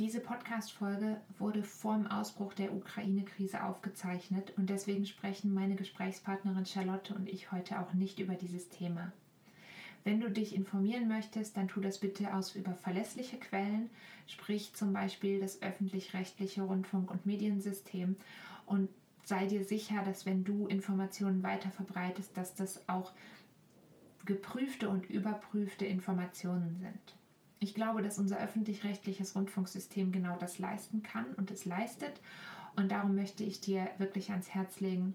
Diese Podcast-Folge wurde vor dem Ausbruch der Ukraine-Krise aufgezeichnet und deswegen sprechen meine Gesprächspartnerin Charlotte und ich heute auch nicht über dieses Thema. Wenn du dich informieren möchtest, dann tu das bitte aus über verlässliche Quellen, sprich zum Beispiel das öffentlich-rechtliche Rundfunk- und Mediensystem und sei dir sicher, dass wenn du Informationen weiter verbreitest, dass das auch geprüfte und überprüfte Informationen sind. Ich glaube, dass unser öffentlich-rechtliches Rundfunksystem genau das leisten kann und es leistet. Und darum möchte ich dir wirklich ans Herz legen,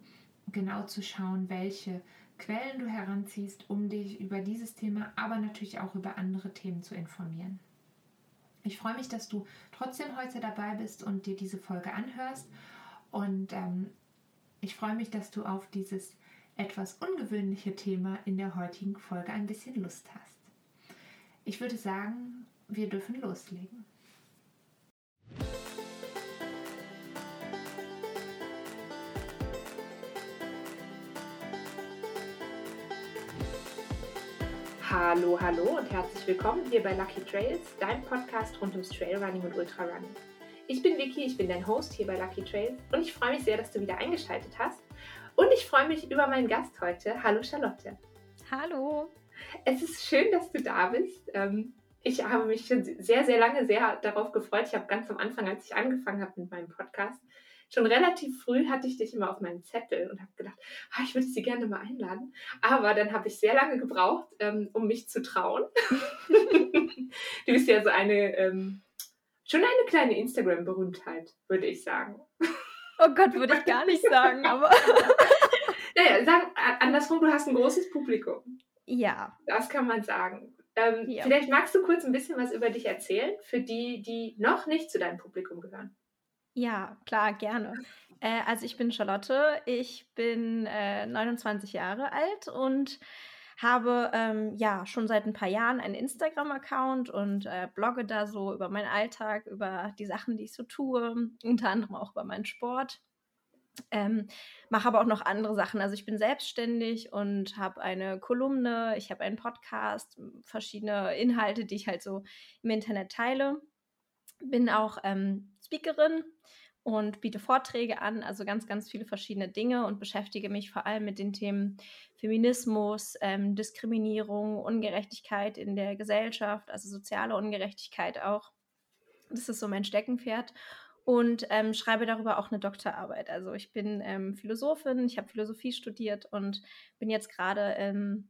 genau zu schauen, welche Quellen du heranziehst, um dich über dieses Thema, aber natürlich auch über andere Themen zu informieren. Ich freue mich, dass du trotzdem heute dabei bist und dir diese Folge anhörst. Und ähm, ich freue mich, dass du auf dieses etwas ungewöhnliche Thema in der heutigen Folge ein bisschen Lust hast. Ich würde sagen, wir dürfen loslegen. Hallo, hallo und herzlich willkommen hier bei Lucky Trails, deinem Podcast rund ums Trailrunning und Ultrarunning. Ich bin Vicky, ich bin dein Host hier bei Lucky Trails und ich freue mich sehr, dass du wieder eingeschaltet hast. Und ich freue mich über meinen Gast heute. Hallo Charlotte. Hallo. Es ist schön, dass du da bist. Ähm, ich habe mich schon sehr, sehr lange sehr darauf gefreut. Ich habe ganz am Anfang, als ich angefangen habe mit meinem Podcast, schon relativ früh hatte ich dich immer auf meinem Zettel und habe gedacht, ah, ich würde sie gerne mal einladen. Aber dann habe ich sehr lange gebraucht, ähm, um mich zu trauen. du bist ja so eine, ähm, schon eine kleine Instagram-Berühmtheit, würde ich sagen. Oh Gott, würde ich gar nicht sagen, aber. naja, sag andersrum, du hast ein großes Publikum. Ja. Das kann man sagen. Ähm, ja. Vielleicht magst du kurz ein bisschen was über dich erzählen, für die, die noch nicht zu deinem Publikum gehören. Ja, klar, gerne. Äh, also ich bin Charlotte, ich bin äh, 29 Jahre alt und habe ähm, ja schon seit ein paar Jahren einen Instagram-Account und äh, blogge da so über meinen Alltag, über die Sachen, die ich so tue, unter anderem auch über meinen Sport. Ähm, mache aber auch noch andere Sachen. Also ich bin selbstständig und habe eine Kolumne, ich habe einen Podcast, verschiedene Inhalte, die ich halt so im Internet teile. Bin auch ähm, Speakerin und biete Vorträge an, also ganz, ganz viele verschiedene Dinge und beschäftige mich vor allem mit den Themen Feminismus, ähm, Diskriminierung, Ungerechtigkeit in der Gesellschaft, also soziale Ungerechtigkeit auch. Das ist so mein Steckenpferd und ähm, schreibe darüber auch eine Doktorarbeit. Also ich bin ähm, Philosophin, ich habe Philosophie studiert und bin jetzt gerade ähm,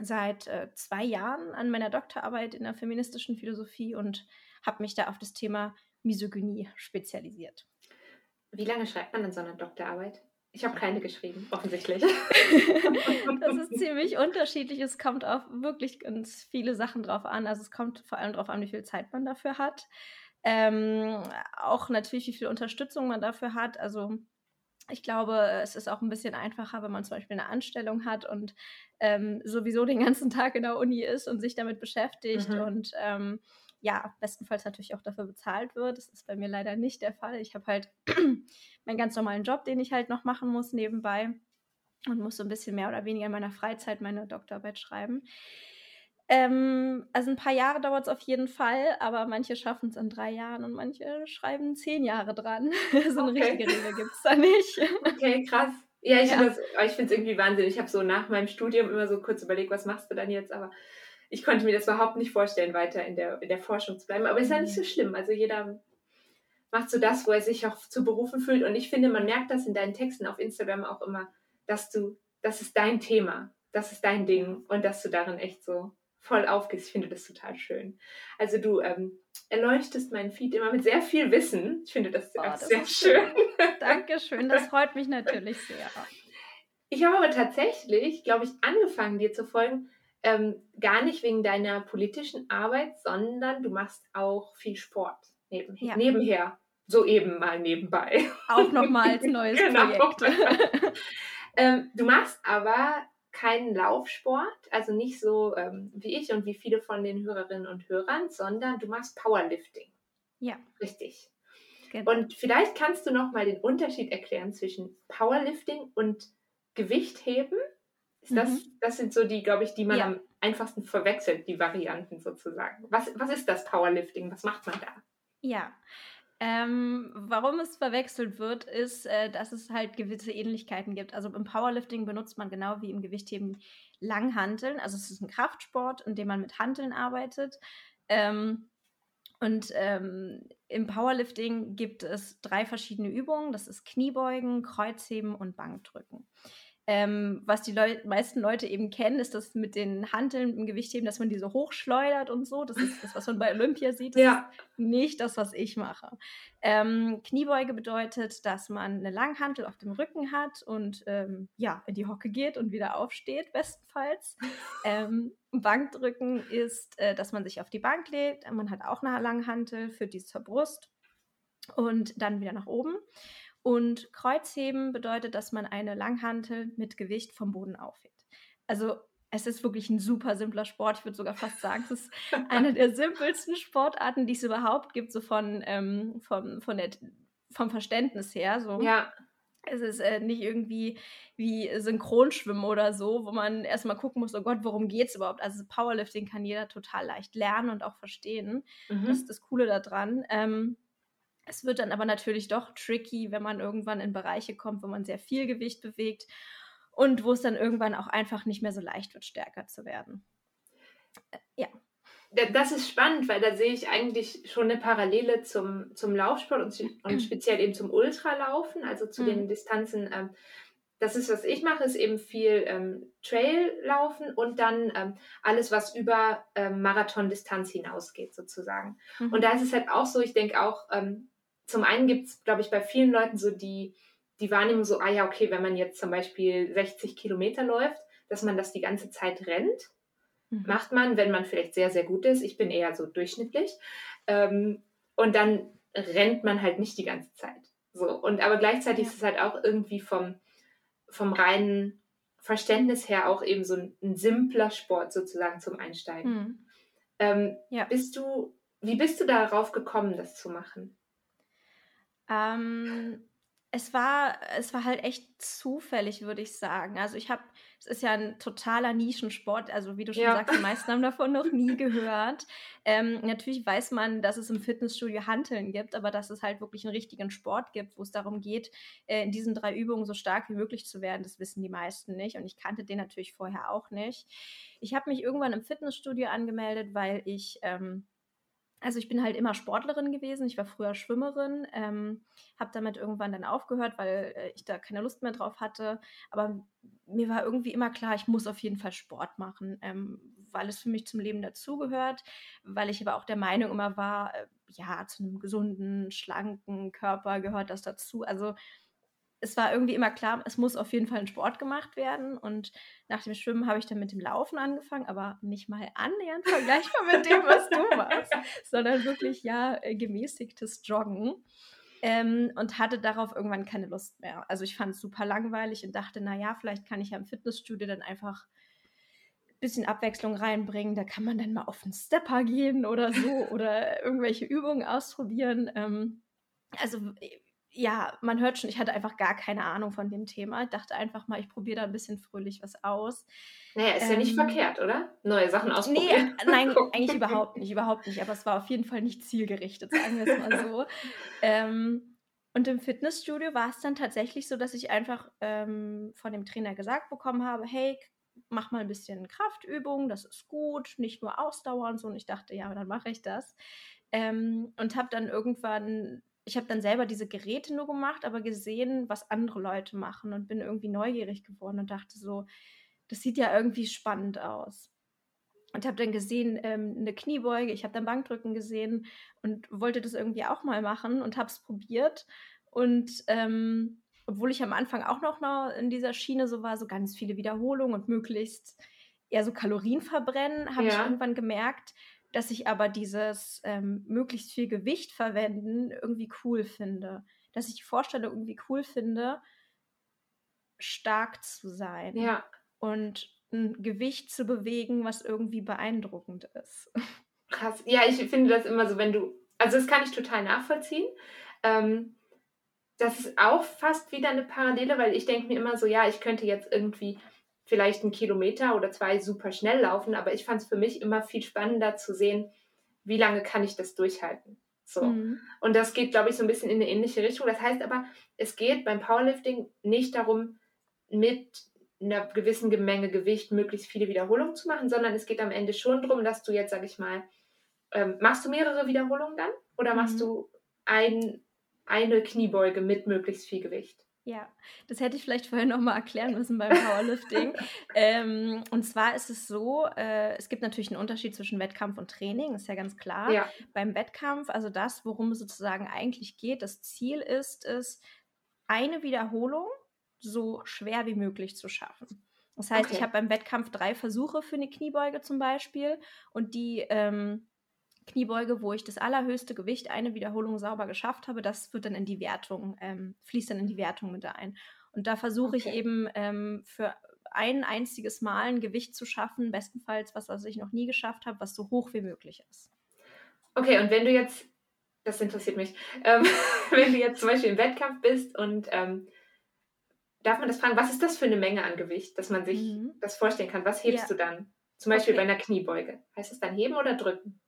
seit äh, zwei Jahren an meiner Doktorarbeit in der feministischen Philosophie und habe mich da auf das Thema Misogynie spezialisiert. Wie lange schreibt man denn so eine Doktorarbeit? Ich habe keine geschrieben, offensichtlich. das ist ziemlich unterschiedlich. Es kommt auf wirklich ganz viele Sachen drauf an. Also es kommt vor allem darauf an, wie viel Zeit man dafür hat. Ähm, auch natürlich, wie viel Unterstützung man dafür hat. Also ich glaube, es ist auch ein bisschen einfacher, wenn man zum Beispiel eine Anstellung hat und ähm, sowieso den ganzen Tag in der Uni ist und sich damit beschäftigt mhm. und ähm, ja, bestenfalls natürlich auch dafür bezahlt wird. Das ist bei mir leider nicht der Fall. Ich habe halt meinen ganz normalen Job, den ich halt noch machen muss nebenbei und muss so ein bisschen mehr oder weniger in meiner Freizeit meine Doktorarbeit schreiben. Ähm, also ein paar Jahre dauert es auf jeden Fall, aber manche schaffen es in drei Jahren und manche schreiben zehn Jahre dran. so eine okay. richtige Regel gibt es da nicht. Okay, krass. Ja, ich ja. finde es irgendwie Wahnsinn. Ich habe so nach meinem Studium immer so kurz überlegt, was machst du dann jetzt? Aber ich konnte mir das überhaupt nicht vorstellen, weiter in der, in der Forschung zu bleiben. Aber ist ja nicht so mhm. schlimm. Also jeder macht so das, wo er sich auch zu berufen fühlt. Und ich finde, man merkt das in deinen Texten auf Instagram auch immer, dass du, das ist dein Thema, das ist dein Ding und dass du darin echt so voll aufgehst. Ich finde das total schön. Also du ähm, erleuchtest meinen Feed immer mit sehr viel Wissen. Ich finde das, oh, das sehr schön. schön. Dankeschön, das freut mich natürlich sehr. Ich habe aber tatsächlich, glaube ich, angefangen, dir zu folgen, ähm, gar nicht wegen deiner politischen Arbeit, sondern du machst auch viel Sport neben, ja. nebenher. So eben mal nebenbei. Auch nochmal als neues genau. Projekt. ähm, du machst aber keinen Laufsport, also nicht so ähm, wie ich und wie viele von den Hörerinnen und Hörern, sondern du machst Powerlifting. Ja. Richtig. Genau. Und vielleicht kannst du noch mal den Unterschied erklären zwischen Powerlifting und Gewichtheben. Ist das, mhm. das sind so die, glaube ich, die man ja. am einfachsten verwechselt, die Varianten sozusagen. Was, was ist das Powerlifting? Was macht man da? Ja. Ähm, warum es verwechselt wird, ist, äh, dass es halt gewisse Ähnlichkeiten gibt. Also im Powerlifting benutzt man genau wie im Gewichtheben Langhanteln. Also es ist ein Kraftsport, in dem man mit Hanteln arbeitet. Ähm, und ähm, im Powerlifting gibt es drei verschiedene Übungen. Das ist Kniebeugen, Kreuzheben und Bankdrücken. Ähm, was die Leu meisten Leute eben kennen, ist das mit den Hanteln im Gewichtheben, dass man die so hochschleudert und so. Das ist das, was man bei Olympia sieht. Das ja. ist nicht das, was ich mache. Ähm, Kniebeuge bedeutet, dass man eine Langhantel auf dem Rücken hat und ähm, ja, in die Hocke geht und wieder aufsteht, bestenfalls. Ähm, Bankdrücken ist, äh, dass man sich auf die Bank legt. Man hat auch eine Langhantel, führt die zur Brust und dann wieder nach oben. Und Kreuzheben bedeutet, dass man eine Langhantel mit Gewicht vom Boden aufhebt. Also es ist wirklich ein super simpler Sport. Ich würde sogar fast sagen, es ist eine der simpelsten Sportarten, die es überhaupt gibt, so von, ähm, vom, von der, vom Verständnis her. So. Ja. Es ist äh, nicht irgendwie wie Synchronschwimmen oder so, wo man erstmal gucken muss, oh Gott, worum geht es überhaupt? Also Powerlifting kann jeder total leicht lernen und auch verstehen. Mhm. Das ist das Coole daran. Ähm, es wird dann aber natürlich doch tricky, wenn man irgendwann in Bereiche kommt, wo man sehr viel Gewicht bewegt und wo es dann irgendwann auch einfach nicht mehr so leicht wird, stärker zu werden. Äh, ja. Das ist spannend, weil da sehe ich eigentlich schon eine Parallele zum, zum Laufsport und, und speziell eben zum Ultralaufen, also zu mhm. den Distanzen. Ähm, das ist, was ich mache, ist eben viel ähm, Traillaufen und dann ähm, alles, was über ähm, Marathondistanz hinausgeht, sozusagen. Mhm. Und da ist es halt auch so, ich denke auch, ähm, zum einen gibt es, glaube ich, bei vielen Leuten so die, die Wahrnehmung so, ah ja, okay, wenn man jetzt zum Beispiel 60 Kilometer läuft, dass man das die ganze Zeit rennt. Mhm. Macht man, wenn man vielleicht sehr, sehr gut ist. Ich bin eher so durchschnittlich. Ähm, und dann rennt man halt nicht die ganze Zeit. So. Und aber gleichzeitig ja. ist es halt auch irgendwie vom, vom reinen Verständnis her auch eben so ein, ein simpler Sport sozusagen zum Einsteigen. Mhm. Ähm, ja. Bist du, wie bist du darauf gekommen, das zu machen? Ähm, es war, es war halt echt zufällig, würde ich sagen. Also ich habe, es ist ja ein totaler Nischensport, also wie du schon ja. sagst, die meisten haben davon noch nie gehört. Ähm, natürlich weiß man, dass es im Fitnessstudio Hanteln gibt, aber dass es halt wirklich einen richtigen Sport gibt, wo es darum geht, äh, in diesen drei Übungen so stark wie möglich zu werden, das wissen die meisten nicht. Und ich kannte den natürlich vorher auch nicht. Ich habe mich irgendwann im Fitnessstudio angemeldet, weil ich ähm, also ich bin halt immer Sportlerin gewesen. Ich war früher Schwimmerin, ähm, habe damit irgendwann dann aufgehört, weil äh, ich da keine Lust mehr drauf hatte. Aber mir war irgendwie immer klar, ich muss auf jeden Fall Sport machen, ähm, weil es für mich zum Leben dazugehört, weil ich aber auch der Meinung immer war, äh, ja, zu einem gesunden, schlanken Körper gehört das dazu. Also es war irgendwie immer klar, es muss auf jeden Fall ein Sport gemacht werden. Und nach dem Schwimmen habe ich dann mit dem Laufen angefangen, aber nicht mal annähernd vergleichbar mit dem, was du machst, sondern wirklich ja äh, gemäßigtes Joggen. Ähm, und hatte darauf irgendwann keine Lust mehr. Also ich fand es super langweilig und dachte, naja, vielleicht kann ich ja im Fitnessstudio dann einfach ein bisschen Abwechslung reinbringen. Da kann man dann mal auf einen Stepper gehen oder so oder irgendwelche Übungen ausprobieren. Ähm, also ja, man hört schon, ich hatte einfach gar keine Ahnung von dem Thema. Ich dachte einfach mal, ich probiere da ein bisschen fröhlich was aus. Naja, ist ähm, ja nicht ähm, verkehrt, oder? Neue Sachen ausprobieren. Nee, nein, eigentlich überhaupt nicht, überhaupt nicht. Aber es war auf jeden Fall nicht zielgerichtet, sagen wir es mal so. ähm, und im Fitnessstudio war es dann tatsächlich so, dass ich einfach ähm, von dem Trainer gesagt bekommen habe, hey, mach mal ein bisschen Kraftübung, das ist gut, nicht nur Ausdauer und so. Und ich dachte, ja, dann mache ich das. Ähm, und habe dann irgendwann ich habe dann selber diese Geräte nur gemacht, aber gesehen, was andere Leute machen und bin irgendwie neugierig geworden und dachte so, das sieht ja irgendwie spannend aus. Und habe dann gesehen, ähm, eine Kniebeuge, ich habe dann Bankdrücken gesehen und wollte das irgendwie auch mal machen und habe es probiert. Und ähm, obwohl ich am Anfang auch noch in dieser Schiene so war, so ganz viele Wiederholungen und möglichst eher so Kalorien verbrennen, habe ja. ich irgendwann gemerkt, dass ich aber dieses ähm, möglichst viel Gewicht verwenden irgendwie cool finde. Dass ich die Vorstellung irgendwie cool finde, stark zu sein. Ja. Und ein Gewicht zu bewegen, was irgendwie beeindruckend ist. Krass. Ja, ich finde das immer so, wenn du, also das kann ich total nachvollziehen. Ähm, das ist auch fast wieder eine Parallele, weil ich denke mir immer so, ja, ich könnte jetzt irgendwie vielleicht einen Kilometer oder zwei super schnell laufen, aber ich fand es für mich immer viel spannender zu sehen, wie lange kann ich das durchhalten. So. Mhm. Und das geht, glaube ich, so ein bisschen in eine ähnliche Richtung. Das heißt aber, es geht beim Powerlifting nicht darum, mit einer gewissen Menge Gewicht möglichst viele Wiederholungen zu machen, sondern es geht am Ende schon darum, dass du jetzt, sag ich mal, ähm, machst du mehrere Wiederholungen dann oder machst mhm. du ein, eine Kniebeuge mit möglichst viel Gewicht? Ja, das hätte ich vielleicht vorher nochmal erklären müssen beim Powerlifting. ähm, und zwar ist es so, äh, es gibt natürlich einen Unterschied zwischen Wettkampf und Training, ist ja ganz klar. Ja. Beim Wettkampf, also das, worum es sozusagen eigentlich geht, das Ziel ist es, eine Wiederholung so schwer wie möglich zu schaffen. Das heißt, okay. ich habe beim Wettkampf drei Versuche für eine Kniebeuge zum Beispiel und die ähm, Kniebeuge, wo ich das allerhöchste Gewicht eine Wiederholung sauber geschafft habe, das wird dann in die Wertung, ähm, fließt dann in die Wertung mit ein. Und da versuche okay. ich eben ähm, für ein einziges Mal ein Gewicht zu schaffen, bestenfalls was, was ich noch nie geschafft habe, was so hoch wie möglich ist. Okay, und wenn du jetzt, das interessiert mich, ähm, wenn du jetzt zum Beispiel im Wettkampf bist und ähm, darf man das fragen, was ist das für eine Menge an Gewicht, dass man sich mhm. das vorstellen kann? Was hebst ja. du dann? Zum Beispiel okay. bei einer Kniebeuge. Heißt es dann heben oder drücken?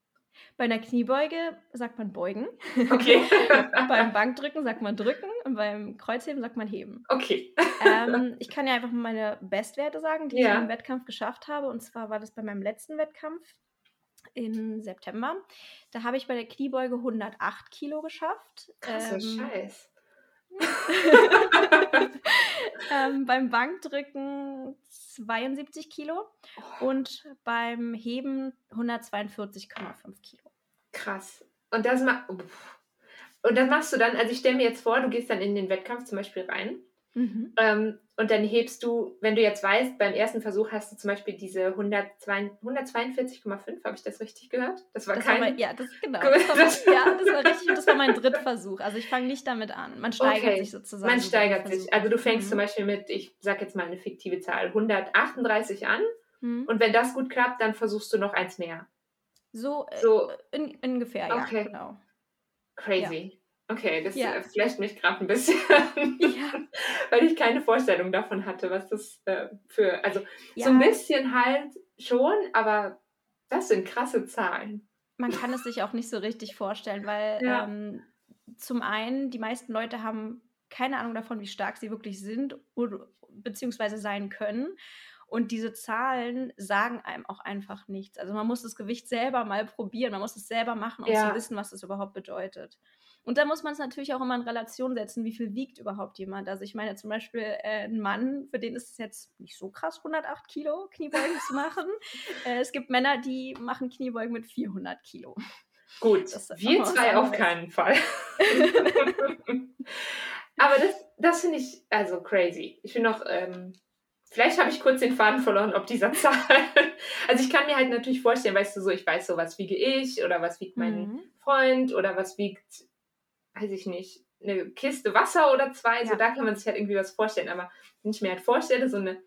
Bei einer Kniebeuge sagt man beugen. Okay. beim Bankdrücken sagt man drücken und beim Kreuzheben sagt man heben. Okay. ähm, ich kann ja einfach meine Bestwerte sagen, die ja. ich im Wettkampf geschafft habe. Und zwar war das bei meinem letzten Wettkampf im September. Da habe ich bei der Kniebeuge 108 Kilo geschafft. Krasser ähm, Scheiß. ähm, beim Bankdrücken 72 Kilo oh. und beim Heben 142,5 Kilo. Krass. Und das, ma und das machst du dann, also ich stelle mir jetzt vor, du gehst dann in den Wettkampf zum Beispiel rein Mhm. Ähm, und dann hebst du, wenn du jetzt weißt, beim ersten Versuch hast du zum Beispiel diese 142,5, habe ich das richtig gehört? Das war das kein... War mein, ja, das, genau. Das war, ja, das war richtig und das war mein Drittversuch. Also ich fange nicht damit an. Man steigert okay. sich sozusagen. Man steigert sich. Also du fängst mhm. zum Beispiel mit, ich sage jetzt mal eine fiktive Zahl, 138 an. Mhm. Und wenn das gut klappt, dann versuchst du noch eins mehr. So, äh, so. In, ungefähr, ja, okay. genau. Crazy. Ja. Okay, das ja. flasht mich gerade ein bisschen, ja. weil ich keine Vorstellung davon hatte, was das äh, für, also ja. so ein bisschen halt schon, aber das sind krasse Zahlen. Man kann es sich auch nicht so richtig vorstellen, weil ähm, zum einen die meisten Leute haben keine Ahnung davon, wie stark sie wirklich sind oder, beziehungsweise sein können. Und diese Zahlen sagen einem auch einfach nichts. Also man muss das Gewicht selber mal probieren, man muss es selber machen, um zu wissen, was es überhaupt bedeutet. Und da muss man es natürlich auch immer in Relation setzen, wie viel wiegt überhaupt jemand. Also ich meine zum Beispiel äh, ein Mann, für den ist es jetzt nicht so krass, 108 Kilo Kniebeugen zu machen. Äh, es gibt Männer, die machen Kniebeugen mit 400 Kilo. Gut, wir zwei auf keinen Fall. Aber das, das finde ich also crazy. Ich finde noch, ähm, vielleicht habe ich kurz den Faden verloren, ob dieser Zahl. also ich kann mir halt natürlich vorstellen, weißt du so, ich weiß so, was wiege ich oder was wiegt mein mhm. Freund oder was wiegt weiß ich nicht, eine Kiste Wasser oder zwei, ja. so da kann man sich halt irgendwie was vorstellen. Aber wenn ich mir halt vorstelle, so eine,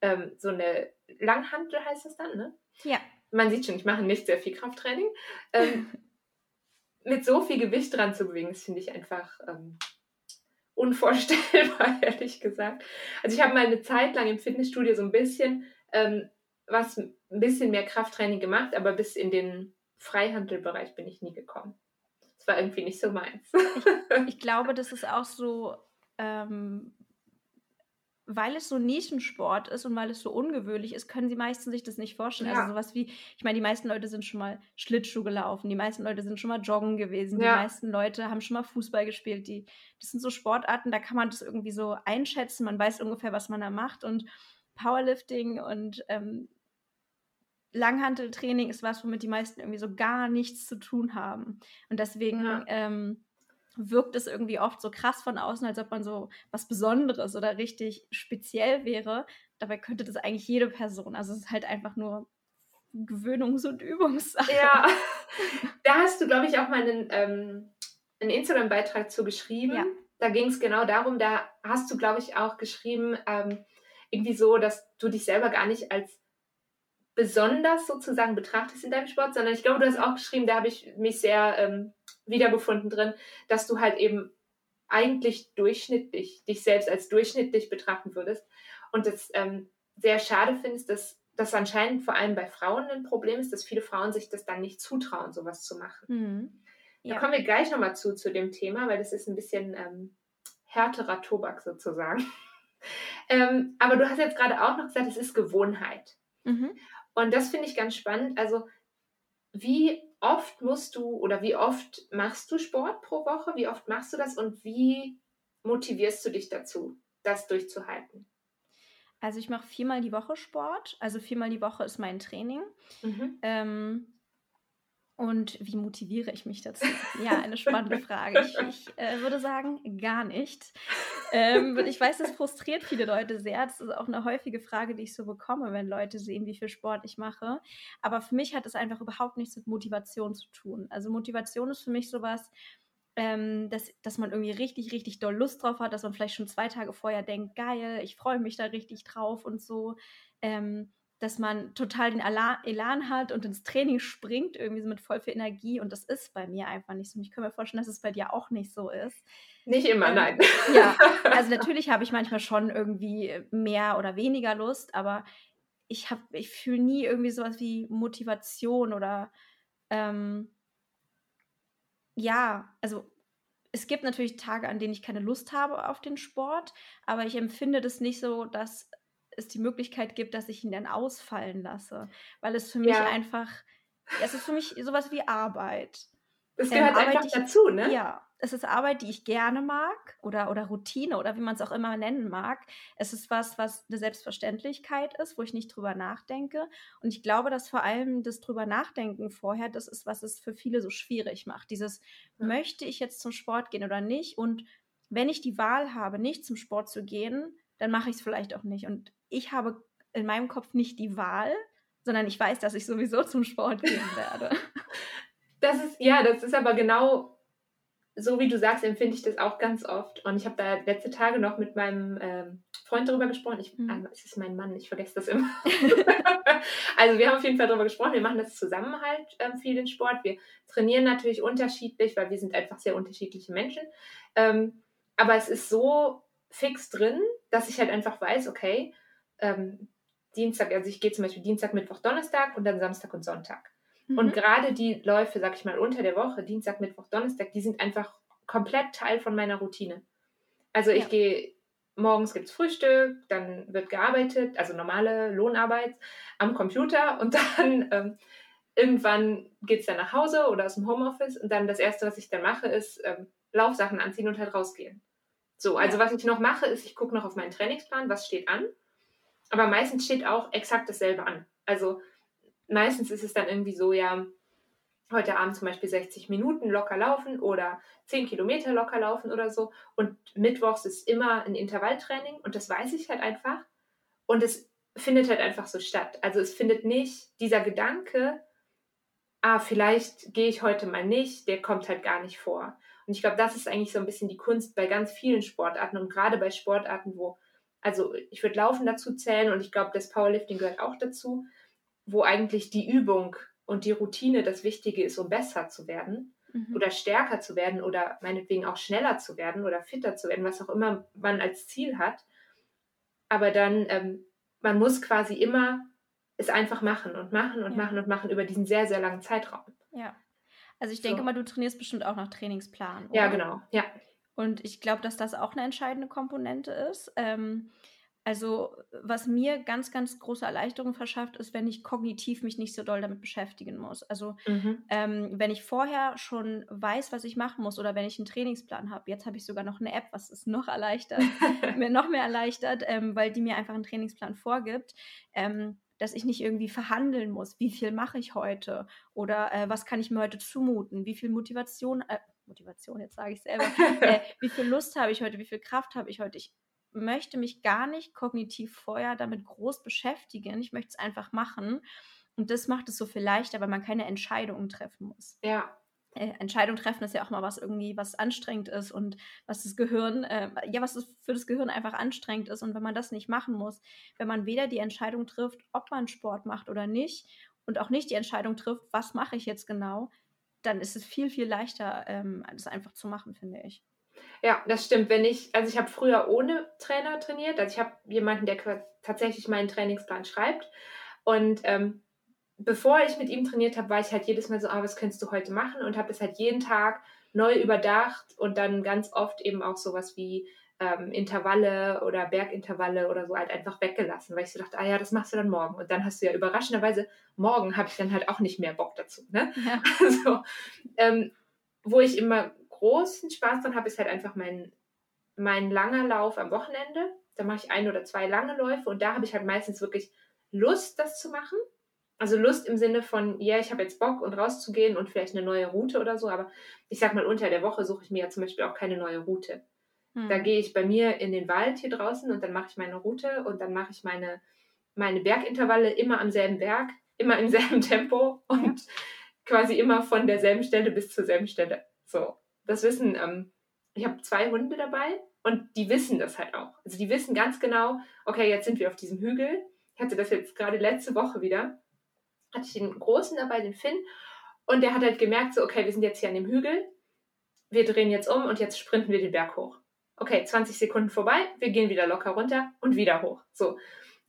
ähm, so eine Langhantel heißt das dann, ne? Ja. Man sieht schon, ich mache nicht sehr viel Krafttraining. Ähm, mit so viel Gewicht dran zu bewegen, das finde ich einfach ähm, unvorstellbar, ehrlich gesagt. Also ich habe mal eine Zeit lang im Fitnessstudio so ein bisschen ähm, was, ein bisschen mehr Krafttraining gemacht, aber bis in den Freihandelbereich bin ich nie gekommen. Das war irgendwie nicht so meins. ich, ich glaube, das ist auch so, ähm, weil es so Nischensport ist und weil es so ungewöhnlich ist, können sie meistens sich das nicht vorstellen. Also ja. Also sowas wie, ich meine, die meisten Leute sind schon mal Schlittschuh gelaufen, die meisten Leute sind schon mal joggen gewesen, ja. die meisten Leute haben schon mal Fußball gespielt. Die, das sind so Sportarten, da kann man das irgendwie so einschätzen, man weiß ungefähr, was man da macht und Powerlifting und ähm, Langhanteltraining ist was, womit die meisten irgendwie so gar nichts zu tun haben. Und deswegen ja. ähm, wirkt es irgendwie oft so krass von außen, als ob man so was Besonderes oder richtig speziell wäre. Dabei könnte das eigentlich jede Person. Also es ist halt einfach nur Gewöhnungs- und Übungssache. Ja, da hast du, glaube ich, auch mal einen, ähm, einen Instagram-Beitrag zu geschrieben. Ja. Da ging es genau darum, da hast du, glaube ich, auch geschrieben, ähm, irgendwie so, dass du dich selber gar nicht als besonders sozusagen betrachtest in deinem Sport, sondern ich glaube, du hast auch geschrieben, da habe ich mich sehr ähm, wiedergefunden drin, dass du halt eben eigentlich durchschnittlich, dich selbst als durchschnittlich betrachten würdest und das ähm, sehr schade findest, dass das anscheinend vor allem bei Frauen ein Problem ist, dass viele Frauen sich das dann nicht zutrauen, sowas zu machen. Mhm. Ja. Da kommen wir gleich nochmal zu, zu dem Thema, weil das ist ein bisschen ähm, härterer Tobak sozusagen. ähm, aber du hast jetzt gerade auch noch gesagt, es ist Gewohnheit. Mhm. Und das finde ich ganz spannend. Also, wie oft musst du oder wie oft machst du Sport pro Woche? Wie oft machst du das und wie motivierst du dich dazu, das durchzuhalten? Also ich mache viermal die Woche Sport. Also viermal die Woche ist mein Training. Mhm. Ähm, und wie motiviere ich mich dazu? Ja, eine spannende Frage. Ich, ich äh, würde sagen, gar nicht. Ähm, ich weiß, das frustriert viele Leute sehr. Das ist auch eine häufige Frage, die ich so bekomme, wenn Leute sehen, wie viel Sport ich mache. Aber für mich hat es einfach überhaupt nichts mit Motivation zu tun. Also Motivation ist für mich sowas, ähm, dass, dass man irgendwie richtig, richtig doll Lust drauf hat, dass man vielleicht schon zwei Tage vorher denkt, geil, ich freue mich da richtig drauf und so. Ähm, dass man total den Elan hat und ins Training springt, irgendwie so mit voll viel Energie. Und das ist bei mir einfach nicht so. Und ich kann mir vorstellen, dass es bei dir auch nicht so ist. Nicht immer, ähm, nein. Ja, also natürlich habe ich manchmal schon irgendwie mehr oder weniger Lust, aber ich ich fühle nie irgendwie sowas wie Motivation oder ähm, ja, also es gibt natürlich Tage, an denen ich keine Lust habe auf den Sport, aber ich empfinde das nicht so, dass es die Möglichkeit gibt, dass ich ihn dann ausfallen lasse. Weil es für mich ja. einfach, es ist für mich sowas wie Arbeit. Das gehört ähm, einfach ich, dazu, ne? Ja, es ist Arbeit, die ich gerne mag oder, oder Routine oder wie man es auch immer nennen mag. Es ist was, was eine Selbstverständlichkeit ist, wo ich nicht drüber nachdenke. Und ich glaube, dass vor allem das drüber nachdenken vorher, das ist, was es für viele so schwierig macht. Dieses, ja. möchte ich jetzt zum Sport gehen oder nicht? Und wenn ich die Wahl habe, nicht zum Sport zu gehen, dann mache ich es vielleicht auch nicht. Und ich habe in meinem Kopf nicht die Wahl, sondern ich weiß, dass ich sowieso zum Sport gehen werde. Das ist, ja, das ist aber genau so, wie du sagst, empfinde ich das auch ganz oft. Und ich habe da letzte Tage noch mit meinem ähm, Freund darüber gesprochen. Ich, mhm. äh, es ist mein Mann, ich vergesse das immer. also wir haben auf jeden Fall darüber gesprochen. Wir machen das zusammen halt ähm, viel den Sport. Wir trainieren natürlich unterschiedlich, weil wir sind einfach sehr unterschiedliche Menschen. Ähm, aber es ist so fix drin, dass ich halt einfach weiß, okay, ähm, Dienstag, also ich gehe zum Beispiel Dienstag, Mittwoch, Donnerstag und dann Samstag und Sonntag. Mhm. Und gerade die Läufe, sag ich mal, unter der Woche, Dienstag, Mittwoch, Donnerstag, die sind einfach komplett Teil von meiner Routine. Also ich ja. gehe, morgens gibt es Frühstück, dann wird gearbeitet, also normale Lohnarbeit am Computer und dann ähm, irgendwann geht es dann nach Hause oder aus dem Homeoffice und dann das Erste, was ich dann mache, ist ähm, Laufsachen anziehen und halt rausgehen. So, also was ich noch mache, ist, ich gucke noch auf meinen Trainingsplan, was steht an aber meistens steht auch exakt dasselbe an. Also meistens ist es dann irgendwie so, ja, heute Abend zum Beispiel 60 Minuten locker laufen oder 10 Kilometer locker laufen oder so. Und mittwochs ist immer ein Intervalltraining und das weiß ich halt einfach. Und es findet halt einfach so statt. Also es findet nicht dieser Gedanke, ah, vielleicht gehe ich heute mal nicht, der kommt halt gar nicht vor. Und ich glaube, das ist eigentlich so ein bisschen die Kunst bei ganz vielen Sportarten und gerade bei Sportarten, wo also ich würde Laufen dazu zählen und ich glaube, das Powerlifting gehört auch dazu, wo eigentlich die Übung und die Routine das Wichtige ist, um besser zu werden mhm. oder stärker zu werden oder meinetwegen auch schneller zu werden oder fitter zu werden, was auch immer man als Ziel hat. Aber dann, ähm, man muss quasi immer es einfach machen und machen und ja. machen und machen über diesen sehr, sehr langen Zeitraum. Ja. Also ich denke so. mal, du trainierst bestimmt auch nach Trainingsplan. Oder? Ja, genau. Ja. Und ich glaube, dass das auch eine entscheidende Komponente ist. Ähm, also, was mir ganz, ganz große Erleichterung verschafft, ist, wenn ich kognitiv mich nicht so doll damit beschäftigen muss. Also, mhm. ähm, wenn ich vorher schon weiß, was ich machen muss oder wenn ich einen Trainingsplan habe, jetzt habe ich sogar noch eine App, was es noch erleichtert, mir noch mehr erleichtert, ähm, weil die mir einfach einen Trainingsplan vorgibt. Ähm, dass ich nicht irgendwie verhandeln muss, wie viel mache ich heute oder äh, was kann ich mir heute zumuten, wie viel Motivation, äh, Motivation, jetzt sage ich selber, äh, wie viel Lust habe ich heute, wie viel Kraft habe ich heute. Ich möchte mich gar nicht kognitiv vorher damit groß beschäftigen. Ich möchte es einfach machen. Und das macht es so viel leichter, weil man keine Entscheidungen treffen muss. Ja. Äh, Entscheidung treffen ist ja auch mal was irgendwie, was anstrengend ist und was das Gehirn, äh, ja, was für das Gehirn einfach anstrengend ist. Und wenn man das nicht machen muss, wenn man weder die Entscheidung trifft, ob man Sport macht oder nicht, und auch nicht die Entscheidung trifft, was mache ich jetzt genau, dann ist es viel, viel leichter, ähm, das einfach zu machen, finde ich. Ja, das stimmt. Wenn ich, also ich habe früher ohne Trainer trainiert, also ich habe jemanden, der tatsächlich meinen Trainingsplan schreibt und ähm, bevor ich mit ihm trainiert habe, war ich halt jedes Mal so, ah, was könntest du heute machen? Und habe es halt jeden Tag neu überdacht und dann ganz oft eben auch sowas wie ähm, Intervalle oder Bergintervalle oder so halt einfach weggelassen, weil ich so dachte, ah ja, das machst du dann morgen. Und dann hast du ja überraschenderweise, morgen habe ich dann halt auch nicht mehr Bock dazu. Ne? Ja. Also, ähm, wo ich immer großen Spaß dran habe, ist halt einfach mein, mein langer Lauf am Wochenende. Da mache ich ein oder zwei lange Läufe und da habe ich halt meistens wirklich Lust, das zu machen. Also Lust im Sinne von, ja, ich habe jetzt Bock und rauszugehen und vielleicht eine neue Route oder so, aber ich sag mal, unter der Woche suche ich mir ja zum Beispiel auch keine neue Route. Hm. Da gehe ich bei mir in den Wald hier draußen und dann mache ich meine Route und dann mache ich meine, meine Bergintervalle immer am selben Berg, immer im selben Tempo und ja. quasi immer von derselben Stelle bis zur selben Stelle. So, das wissen, ähm, ich habe zwei Hunde dabei und die wissen das halt auch. Also die wissen ganz genau, okay, jetzt sind wir auf diesem Hügel. Ich hatte das jetzt gerade letzte Woche wieder. Hatte ich den Großen dabei, den Finn. Und der hat halt gemerkt, so, okay, wir sind jetzt hier an dem Hügel. Wir drehen jetzt um und jetzt sprinten wir den Berg hoch okay, 20 Sekunden vorbei, wir gehen wieder locker runter und wieder hoch. So.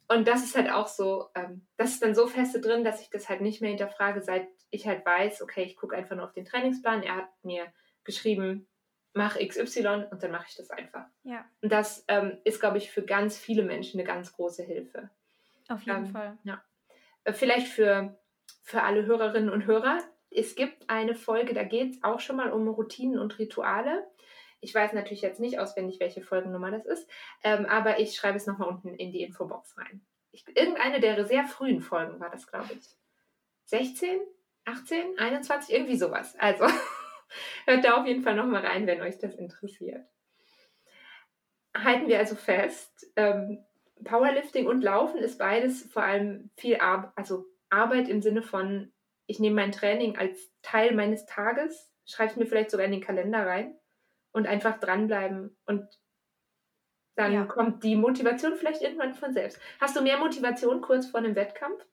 Und das ist halt auch so, ähm, das ist dann so feste drin, dass ich das halt nicht mehr hinterfrage, seit ich halt weiß, okay, ich gucke einfach nur auf den Trainingsplan. Er hat mir geschrieben, mach XY und dann mache ich das einfach. Ja. Und das ähm, ist, glaube ich, für ganz viele Menschen eine ganz große Hilfe. Auf jeden ähm, Fall. Ja. Vielleicht für, für alle Hörerinnen und Hörer. Es gibt eine Folge, da geht es auch schon mal um Routinen und Rituale. Ich weiß natürlich jetzt nicht auswendig, welche Folgennummer das ist, ähm, aber ich schreibe es nochmal unten in die Infobox rein. Ich, irgendeine der sehr frühen Folgen war das, glaube ich. 16, 18, 21, irgendwie sowas. Also hört da auf jeden Fall nochmal rein, wenn euch das interessiert. Halten wir also fest, ähm, Powerlifting und Laufen ist beides vor allem viel Ar also Arbeit im Sinne von, ich nehme mein Training als Teil meines Tages, schreibe es mir vielleicht sogar in den Kalender rein und einfach dranbleiben und dann ja. kommt die Motivation vielleicht irgendwann von selbst. Hast du mehr Motivation kurz vor einem Wettkampf?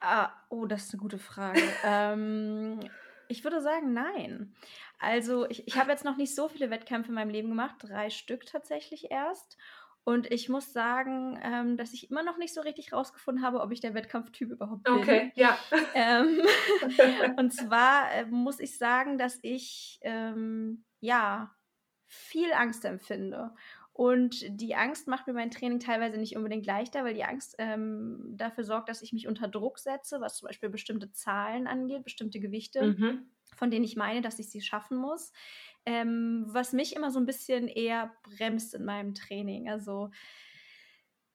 Ah, oh, das ist eine gute Frage. ähm, ich würde sagen, nein. Also, ich, ich habe jetzt noch nicht so viele Wettkämpfe in meinem Leben gemacht, drei Stück tatsächlich erst. Und ich muss sagen, ähm, dass ich immer noch nicht so richtig rausgefunden habe, ob ich der Wettkampftyp überhaupt bin. Okay, ja. Ähm, und zwar äh, muss ich sagen, dass ich ähm, ja, viel Angst empfinde. Und die Angst macht mir mein Training teilweise nicht unbedingt leichter, weil die Angst ähm, dafür sorgt, dass ich mich unter Druck setze, was zum Beispiel bestimmte Zahlen angeht, bestimmte Gewichte, mhm. von denen ich meine, dass ich sie schaffen muss. Ähm, was mich immer so ein bisschen eher bremst in meinem Training. Also,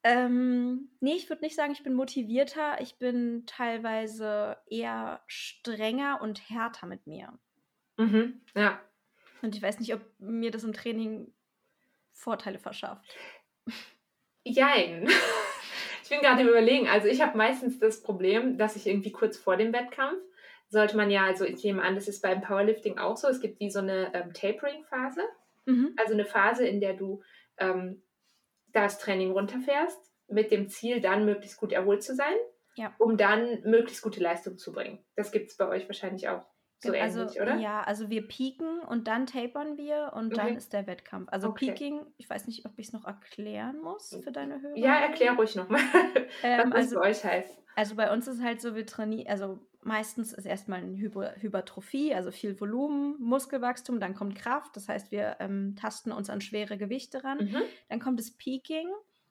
ähm, nee, ich würde nicht sagen, ich bin motivierter. Ich bin teilweise eher strenger und härter mit mir. Mhm, ja. Und ich weiß nicht, ob mir das im Training Vorteile verschafft. Jein. Ich bin gerade im Überlegen. Also ich habe meistens das Problem, dass ich irgendwie kurz vor dem Wettkampf, sollte man ja, also ich nehme an, das ist beim Powerlifting auch so, es gibt wie so eine ähm, Tapering-Phase. Mhm. Also eine Phase, in der du ähm, das Training runterfährst, mit dem Ziel, dann möglichst gut erholt zu sein, ja. um dann möglichst gute Leistung zu bringen. Das gibt es bei euch wahrscheinlich auch. So also, ähnlich, oder? Ja, also wir peaken und dann tapern wir und okay. dann ist der Wettkampf. Also okay. Peaking, ich weiß nicht, ob ich es noch erklären muss für deine Hörer. Ja, erklär ruhig nochmal, ähm, was also, bei euch heißt. Also bei uns ist halt so, wir trainieren, also meistens ist erstmal eine Hyper Hypertrophie, also viel Volumen, Muskelwachstum, dann kommt Kraft, das heißt, wir ähm, tasten uns an schwere Gewichte ran. Mhm. Dann kommt das Peaking,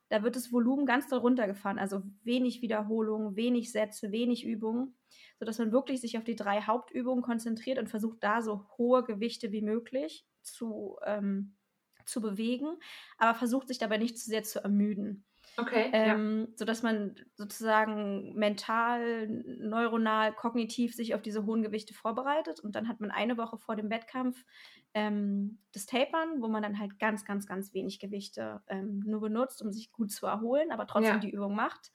da wird das Volumen ganz doll runtergefahren, also wenig Wiederholungen, wenig Sätze, wenig Übungen sodass man wirklich sich auf die drei Hauptübungen konzentriert und versucht, da so hohe Gewichte wie möglich zu, ähm, zu bewegen, aber versucht sich dabei nicht zu sehr zu ermüden. Okay. Ähm, ja. Sodass man sozusagen mental, neuronal, kognitiv sich auf diese hohen Gewichte vorbereitet. Und dann hat man eine Woche vor dem Wettkampf ähm, das Tapern, wo man dann halt ganz, ganz, ganz wenig Gewichte ähm, nur benutzt, um sich gut zu erholen, aber trotzdem ja. die Übung macht.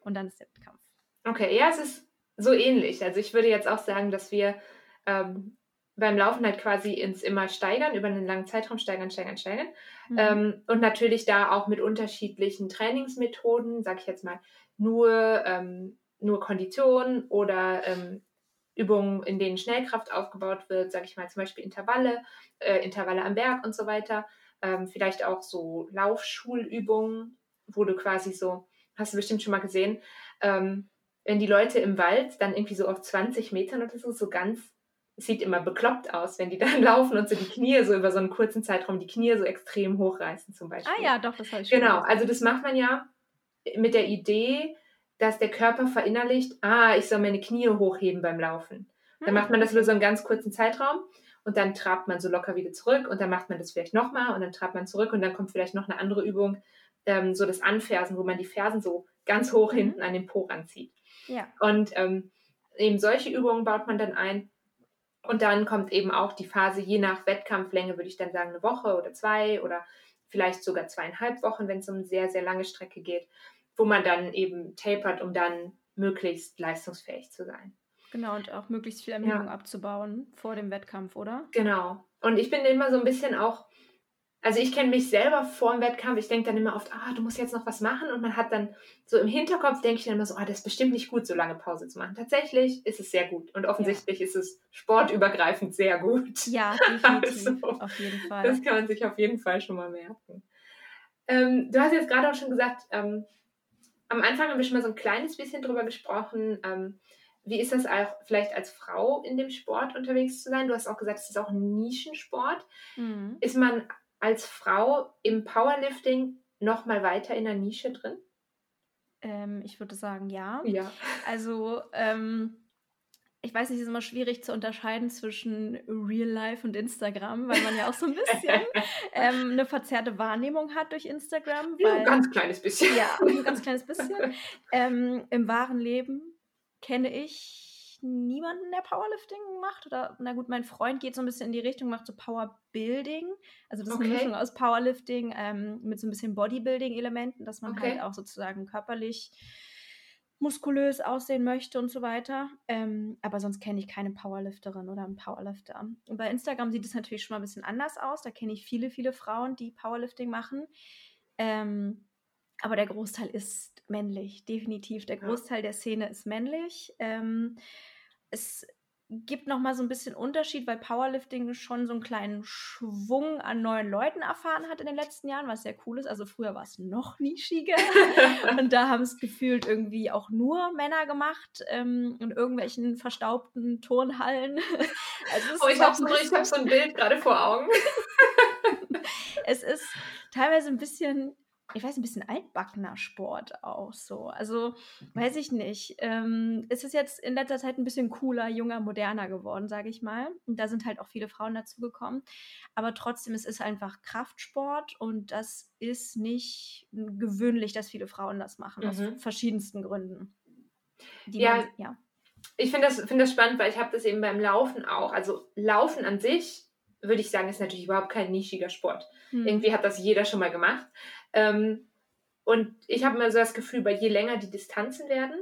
Und dann ist der Wettkampf. Okay, ja, es ist so ähnlich. Also ich würde jetzt auch sagen, dass wir ähm, beim Laufen halt quasi ins immer steigern, über einen langen Zeitraum steigern, steigern, steigern. Mhm. Ähm, und natürlich da auch mit unterschiedlichen Trainingsmethoden, sag ich jetzt mal, nur, ähm, nur Kondition oder ähm, Übungen, in denen Schnellkraft aufgebaut wird, sag ich mal zum Beispiel Intervalle, äh, Intervalle am Berg und so weiter. Ähm, vielleicht auch so Laufschulübungen, wo du quasi so, hast du bestimmt schon mal gesehen, ähm, wenn die Leute im Wald dann irgendwie so auf 20 Metern oder so, so ganz, sieht immer bekloppt aus, wenn die dann laufen und so die Knie so über so einen kurzen Zeitraum die Knie so extrem hochreißen zum Beispiel. Ah ja, doch, das habe ich schon Genau, also das macht man ja mit der Idee, dass der Körper verinnerlicht, ah, ich soll meine Knie hochheben beim Laufen. Dann Hm, macht man das über so einen ganz kurzen Zeitraum und dann trabt man so locker wieder zurück und dann macht man das vielleicht nochmal und dann trabt man zurück und dann kommt vielleicht noch eine andere Übung, ähm, so das Anfersen, wo man die Fersen so ganz hoch Mhm. hinten an den Po ranzieht. Ja. Und ähm, eben solche Übungen baut man dann ein. Und dann kommt eben auch die Phase, je nach Wettkampflänge würde ich dann sagen, eine Woche oder zwei oder vielleicht sogar zweieinhalb Wochen, wenn es um eine sehr, sehr lange Strecke geht, wo man dann eben tapert, um dann möglichst leistungsfähig zu sein. Genau, und auch möglichst viel Ermüdung abzubauen vor dem Wettkampf, oder? Genau. Und ich bin immer so ein bisschen auch, also ich kenne mich selber vor dem Wettkampf, ich denke dann immer oft, ah, du musst jetzt noch was machen und man hat dann so im Hinterkopf, denke ich dann immer so, ah, das ist bestimmt nicht gut, so lange Pause zu machen. Tatsächlich ist es sehr gut und offensichtlich ist es sportübergreifend sehr gut. Ja, definitiv. Also, auf jeden Fall. Das kann man sich auf jeden Fall schon mal merken. Ähm, du hast jetzt gerade auch schon gesagt, ähm, am Anfang haben wir schon mal so ein kleines bisschen drüber gesprochen. Ähm, wie ist das auch vielleicht als Frau in dem Sport unterwegs zu sein? Du hast auch gesagt, es ist auch ein Nischensport. Mhm. Ist man als Frau im Powerlifting noch mal weiter in der Nische drin? Ähm, ich würde sagen, ja. Ja. Also, ähm, ich weiß nicht, es ist immer schwierig zu unterscheiden zwischen Real Life und Instagram, weil man ja auch so ein bisschen ähm, eine verzerrte Wahrnehmung hat durch Instagram. Ja, Weil, ein ganz kleines bisschen. ja, ein ganz kleines bisschen. Ähm, Im wahren Leben kenne ich niemanden, der Powerlifting macht. Oder, na gut, mein Freund geht so ein bisschen in die Richtung, macht so Powerbuilding. Also, das ist eine Okay. Mischung aus Powerlifting ähm, mit so ein bisschen Bodybuilding-Elementen, dass man Okay. halt auch sozusagen körperlich muskulös aussehen möchte und so weiter. Ähm, aber sonst kenne ich keine Powerlifterin oder einen Powerlifter. Und bei Instagram sieht es natürlich schon mal ein bisschen anders aus. Da kenne ich viele, viele Frauen, die Powerlifting machen. Ähm, aber der Großteil ist männlich, definitiv. Der Ja. Großteil der Szene ist männlich. Ähm, es gibt noch mal so ein bisschen Unterschied, weil Powerlifting schon so einen kleinen Schwung an neuen Leuten erfahren hat in den letzten Jahren, was sehr cool ist. Also früher war es noch nischiger. Und da haben es gefühlt irgendwie auch nur Männer gemacht ähm, in irgendwelchen verstaubten Turnhallen. Also Oh, ich habe so, hab so ein Bild gerade vor Augen. es ist teilweise ein bisschen, ich weiß, ein bisschen altbackener Sport auch so. Also, weiß ich nicht. Ähm, es ist jetzt in letzter Zeit ein bisschen cooler, junger, moderner geworden, sage ich mal. Und da sind halt auch viele Frauen dazugekommen. Aber trotzdem, es ist einfach Kraftsport und das ist nicht gewöhnlich, dass viele Frauen das machen, aus Mhm. verschiedensten Gründen. Ja, man, ja. Ich finde das, find das spannend, weil ich habe das eben beim Laufen auch. Also Laufen an sich, würde ich sagen, ist natürlich überhaupt kein nischiger Sport. Hm. Irgendwie hat das jeder schon mal gemacht. Ähm, und ich habe immer so das Gefühl, bei je länger die Distanzen werden,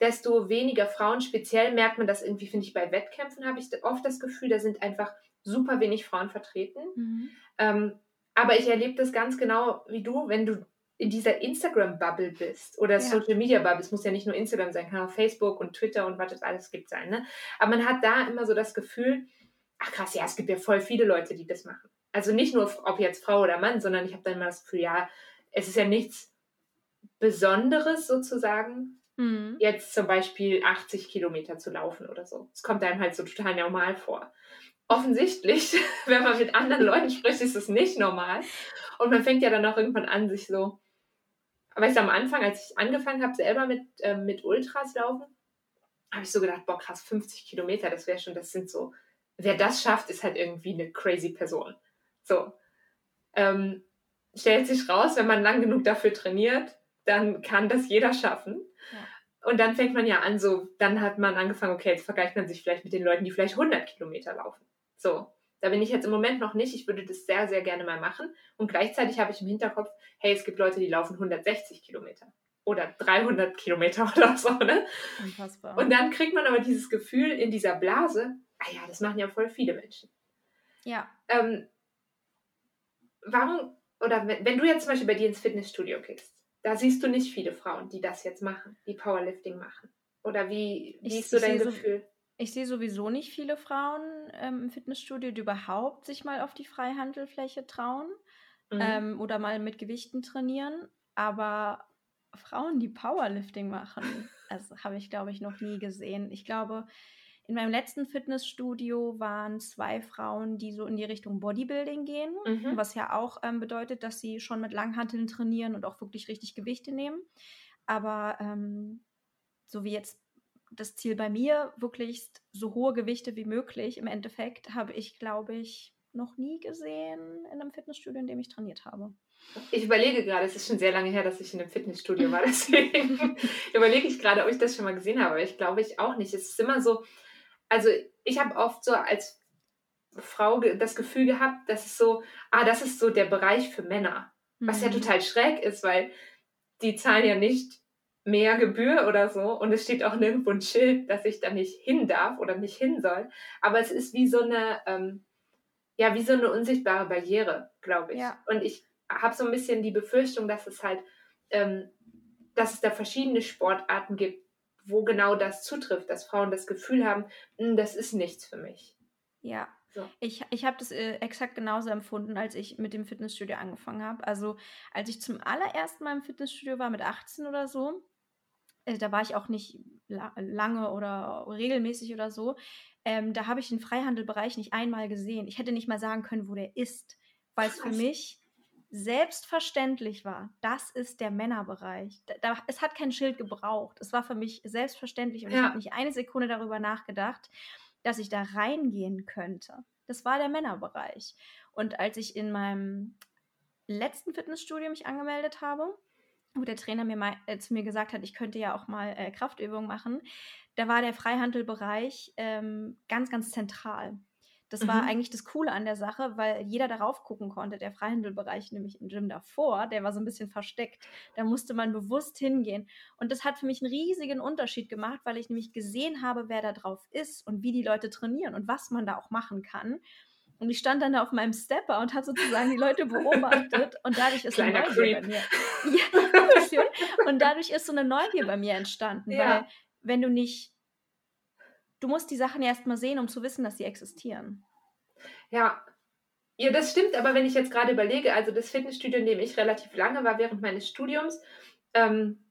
desto weniger Frauen, speziell merkt man das irgendwie, finde ich, bei Wettkämpfen habe ich oft das Gefühl, da sind einfach super wenig Frauen vertreten. Mhm. Ähm, aber ich erlebe das ganz genau wie du, wenn du in dieser Instagram-Bubble bist oder Ja. Social-Media-Bubble. Es muss ja nicht nur Instagram sein, kann auch Facebook und Twitter und was es alles gibt sein. Ne? Aber man hat da immer so das Gefühl, ach krass, ja, es gibt ja voll viele Leute, die das machen. Also nicht nur, ob jetzt Frau oder Mann, sondern ich habe dann immer das Gefühl, ja, es ist ja nichts Besonderes sozusagen, Mhm. jetzt zum Beispiel 80 Kilometer zu laufen oder so. Es kommt einem halt so total normal vor. Offensichtlich, wenn man mit anderen Leuten spricht, ist es nicht normal. Und man fängt ja dann auch irgendwann an, sich so. Aber ich am Anfang, als ich angefangen habe, selber mit, ähm, mit Ultras laufen, habe ich so gedacht, boah, krass, 50 Kilometer, das wäre schon, das sind so, wer das schafft, ist halt irgendwie eine crazy Person. So. Ähm, stellt sich raus, wenn man lang genug dafür trainiert, dann kann das jeder schaffen. Und dann fängt man ja an, so, dann hat man angefangen, okay, jetzt vergleicht man sich vielleicht mit den Leuten, die vielleicht 100 Kilometer laufen. So, da bin ich jetzt im Moment noch nicht. Ich würde das sehr, sehr gerne mal machen. Und gleichzeitig habe ich im Hinterkopf, hey, es gibt Leute, die laufen 160 Kilometer oder 300 Kilometer oder so, ne? Unfassbar. Und dann kriegt man aber dieses Gefühl in dieser Blase, ah ja, das machen ja voll viele Menschen. ja. Ähm, warum, oder wenn, wenn du jetzt zum Beispiel bei dir ins Fitnessstudio gehst, da siehst du nicht viele Frauen, die das jetzt machen, die Powerlifting machen. Oder wie, wie Ich- ist so dein sehe so- Gefühl? Ich sehe sowieso nicht viele Frauen ähm, im Fitnessstudio, die überhaupt sich mal auf die Freihandelfläche trauen Mhm. ähm, oder mal mit Gewichten trainieren. Aber Frauen, die Powerlifting machen, Also habe ich, glaube ich, noch nie gesehen. Ich glaube, in meinem letzten Fitnessstudio waren zwei Frauen, die so in die Richtung Bodybuilding gehen, mhm. was ja auch ähm, bedeutet, dass sie schon mit Langhanteln trainieren und auch wirklich richtig Gewichte nehmen. Aber ähm, so wie jetzt das Ziel bei mir, wirklich so hohe Gewichte wie möglich im Endeffekt, habe ich, glaube ich, noch nie gesehen in einem Fitnessstudio, in dem ich trainiert habe. Ich überlege gerade, es ist schon sehr lange her, dass ich in einem Fitnessstudio war, deswegen überlege ich gerade, ob ich das schon mal gesehen habe. Aber ich glaube ich auch nicht. Es ist immer so, also ich habe oft so als Frau das Gefühl gehabt, dass es so, ah, das ist so der Bereich für Männer. Was ja mhm. total schräg ist, weil die zahlen ja nicht mehr Gebühr oder so und es steht auch nirgendwo ein Schild, dass ich da nicht hin darf oder nicht hin soll. Aber es ist wie so eine, ähm, ja, wie so eine unsichtbare Barriere, glaube ich. Ja. Und ich habe so ein bisschen die Befürchtung, dass es halt, ähm, dass es da verschiedene Sportarten gibt, wo genau das zutrifft, dass Frauen das Gefühl haben, hm, das ist nichts für mich. Ja. So. Ich, ich habe das äh, exakt genauso empfunden, als ich mit dem Fitnessstudio angefangen habe. Also als ich zum allerersten Mal im Fitnessstudio war, mit 18 oder so, äh, da war ich auch nicht la lange oder regelmäßig oder so, ähm, da habe ich den Freihandelbereich nicht einmal gesehen. Ich hätte nicht mal sagen können, wo der ist, weil es für mich selbstverständlich war, das ist der Männerbereich. Da, da, es hat kein Schild gebraucht. Es war für mich selbstverständlich und ja. ich habe nicht eine Sekunde darüber nachgedacht, dass ich da reingehen könnte. Das war der Männerbereich. Und als ich in meinem letzten Fitnessstudio mich angemeldet habe, wo der Trainer mir mal, äh, zu mir gesagt hat, ich könnte ja auch mal äh, Kraftübungen machen, da war der Freihandelbereich ähm, ganz, ganz zentral. Das mhm. war eigentlich das Coole an der Sache, weil jeder darauf gucken konnte. Der Freihandelbereich, nämlich im Gym davor, der war so ein bisschen versteckt. Da musste man bewusst hingehen. Und das hat für mich einen riesigen Unterschied gemacht, weil ich nämlich gesehen habe, wer da drauf ist und wie die Leute trainieren und was man da auch machen kann. Und ich stand dann da auf meinem Stepper und habe sozusagen die Leute beobachtet und dadurch ist Kleiner eine Neugier Creep. bei mir. Ja, und dadurch ist so eine Neugier bei mir entstanden, ja. weil wenn du nicht du musst die Sachen erst mal sehen, um zu wissen, dass sie existieren. Ja. Ja, das stimmt, aber wenn ich jetzt gerade überlege, also das Fitnessstudio, in dem ich relativ lange war während meines Studiums, ähm,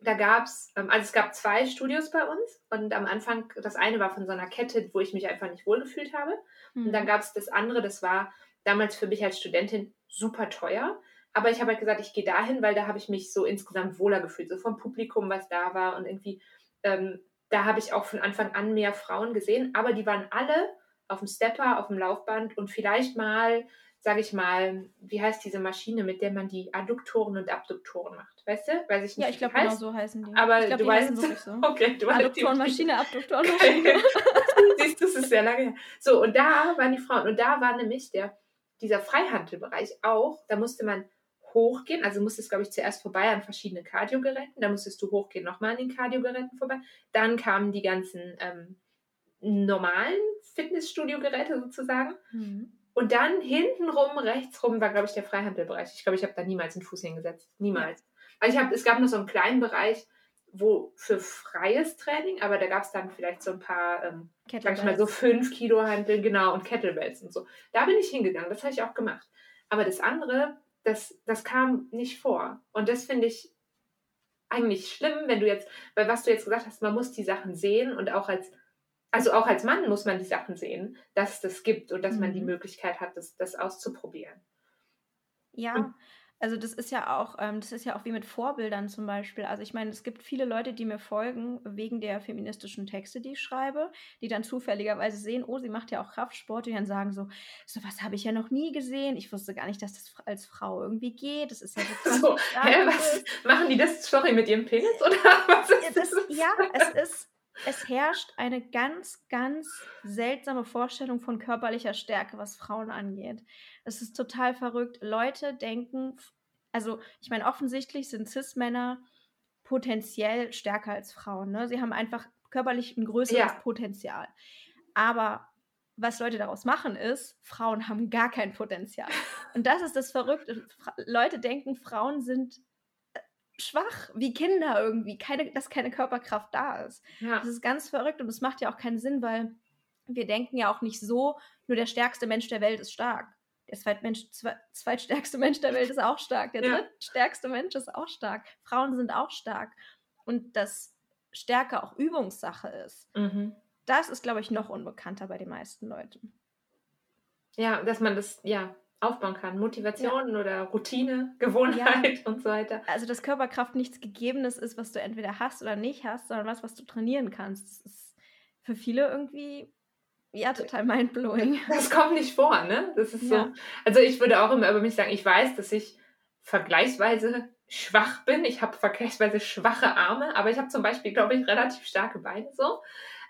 da gab es, ähm, also es gab zwei Studios bei uns und am Anfang, das eine war von so einer Kette, wo ich mich einfach nicht wohlgefühlt habe. Mhm. Und dann mhm. gab es das andere, das war damals für mich als Studentin super teuer. Aber ich habe halt gesagt, ich gehe dahin, weil da habe ich mich so insgesamt wohler gefühlt, so vom Publikum, was da war und irgendwie ähm, da habe ich auch von Anfang an mehr Frauen gesehen, aber die waren alle auf dem Stepper, auf dem Laufband und vielleicht mal, sage ich mal, wie heißt diese Maschine, mit der man die Adduktoren und Abduktoren macht? Weißt du? Weiß ich nicht. Ja, ich glaube, genau so heißen die. Aber glaub, du die weißt, wirklich so. Okay, du Adduktorenmaschine, Abduktorenmaschine. Siehst du, das ist sehr lange her. So, und da waren die Frauen. Und da war nämlich der, dieser Freihandelbereich auch, da musste man hochgehen. Also musstest, glaube ich, zuerst vorbei an verschiedenen Kardiogeräten. Dann musstest du hochgehen, nochmal an den Kardiogeräten vorbei. Dann kamen die ganzen ähm, normalen Fitnessstudio-Geräte sozusagen. Mhm. Und dann hintenrum, rechtsrum war, glaube ich, der Freihandelbereich. Ich glaube, ich habe da niemals einen Fuß hingesetzt. Niemals. Also ich habe, es gab nur so einen kleinen Bereich, wo für freies Training, aber da gab es dann vielleicht so ein paar, ähm, sag ich mal, so fünf Kilo Handeln, genau, und Kettlebells und so. Da bin ich hingegangen, das habe ich auch gemacht. Aber das andere, das, das kam nicht vor. Und das finde ich eigentlich schlimm, wenn du jetzt, weil was du jetzt gesagt hast, man muss die Sachen sehen und auch als, also auch als Mann muss man die Sachen sehen, dass es das gibt und dass mhm. man die mhm. Möglichkeit hat, das, das auszuprobieren. Ja, und also das ist ja auch, ähm, das ist ja auch wie mit Vorbildern zum Beispiel. Also ich meine, es gibt viele Leute, die mir folgen wegen der feministischen Texte, die ich schreibe, die dann zufälligerweise sehen, oh, sie macht ja auch Kraftsport, die dann sagen so, so was habe ich ja noch nie gesehen. Ich wusste gar nicht, dass das als Frau irgendwie geht. Das ist ja so. so hä, was machen die das, sorry, mit ihrem Penis oder was ist das? Ja, es ist es herrscht eine ganz, ganz seltsame Vorstellung von körperlicher Stärke, was Frauen angeht. Es ist total verrückt. Leute denken, also ich meine, offensichtlich sind Cis-Männer potenziell stärker als Frauen. Ne? Sie haben einfach körperlich ein größeres ja. Potenzial. Aber was Leute daraus machen, ist, Frauen haben gar kein Potenzial. Und das ist das Verrückte. Leute denken, Frauen sind schwach, wie Kinder irgendwie, keine, dass keine Körperkraft da ist. Ja. Das ist ganz verrückt und es macht ja auch keinen Sinn, weil wir denken ja auch nicht so, nur der stärkste Mensch der Welt ist stark. Der Zweitmensch, zweitstärkste Mensch der Welt ist auch stark. Der ja. drittstärkste Mensch ist auch stark. Frauen sind auch stark. Und das Stärke auch Übungssache ist, Mhm. das ist, glaube ich, noch unbekannter bei den meisten Leuten. Ja, dass man das ja aufbauen kann. Motivation oder Routine, Gewohnheit und so weiter. Also, dass Körperkraft nichts Gegebenes ist, was du entweder hast oder nicht hast, sondern was, was du trainieren kannst. Das ist für viele irgendwie, ja, total mindblowing. Das kommt nicht vor, ne? Das ist Ja. so. Also ich würde auch immer über mich sagen, ich weiß, dass ich vergleichsweise schwach bin. Ich habe vergleichsweise schwache Arme, aber ich habe zum Beispiel, glaube ich, relativ starke Beine so.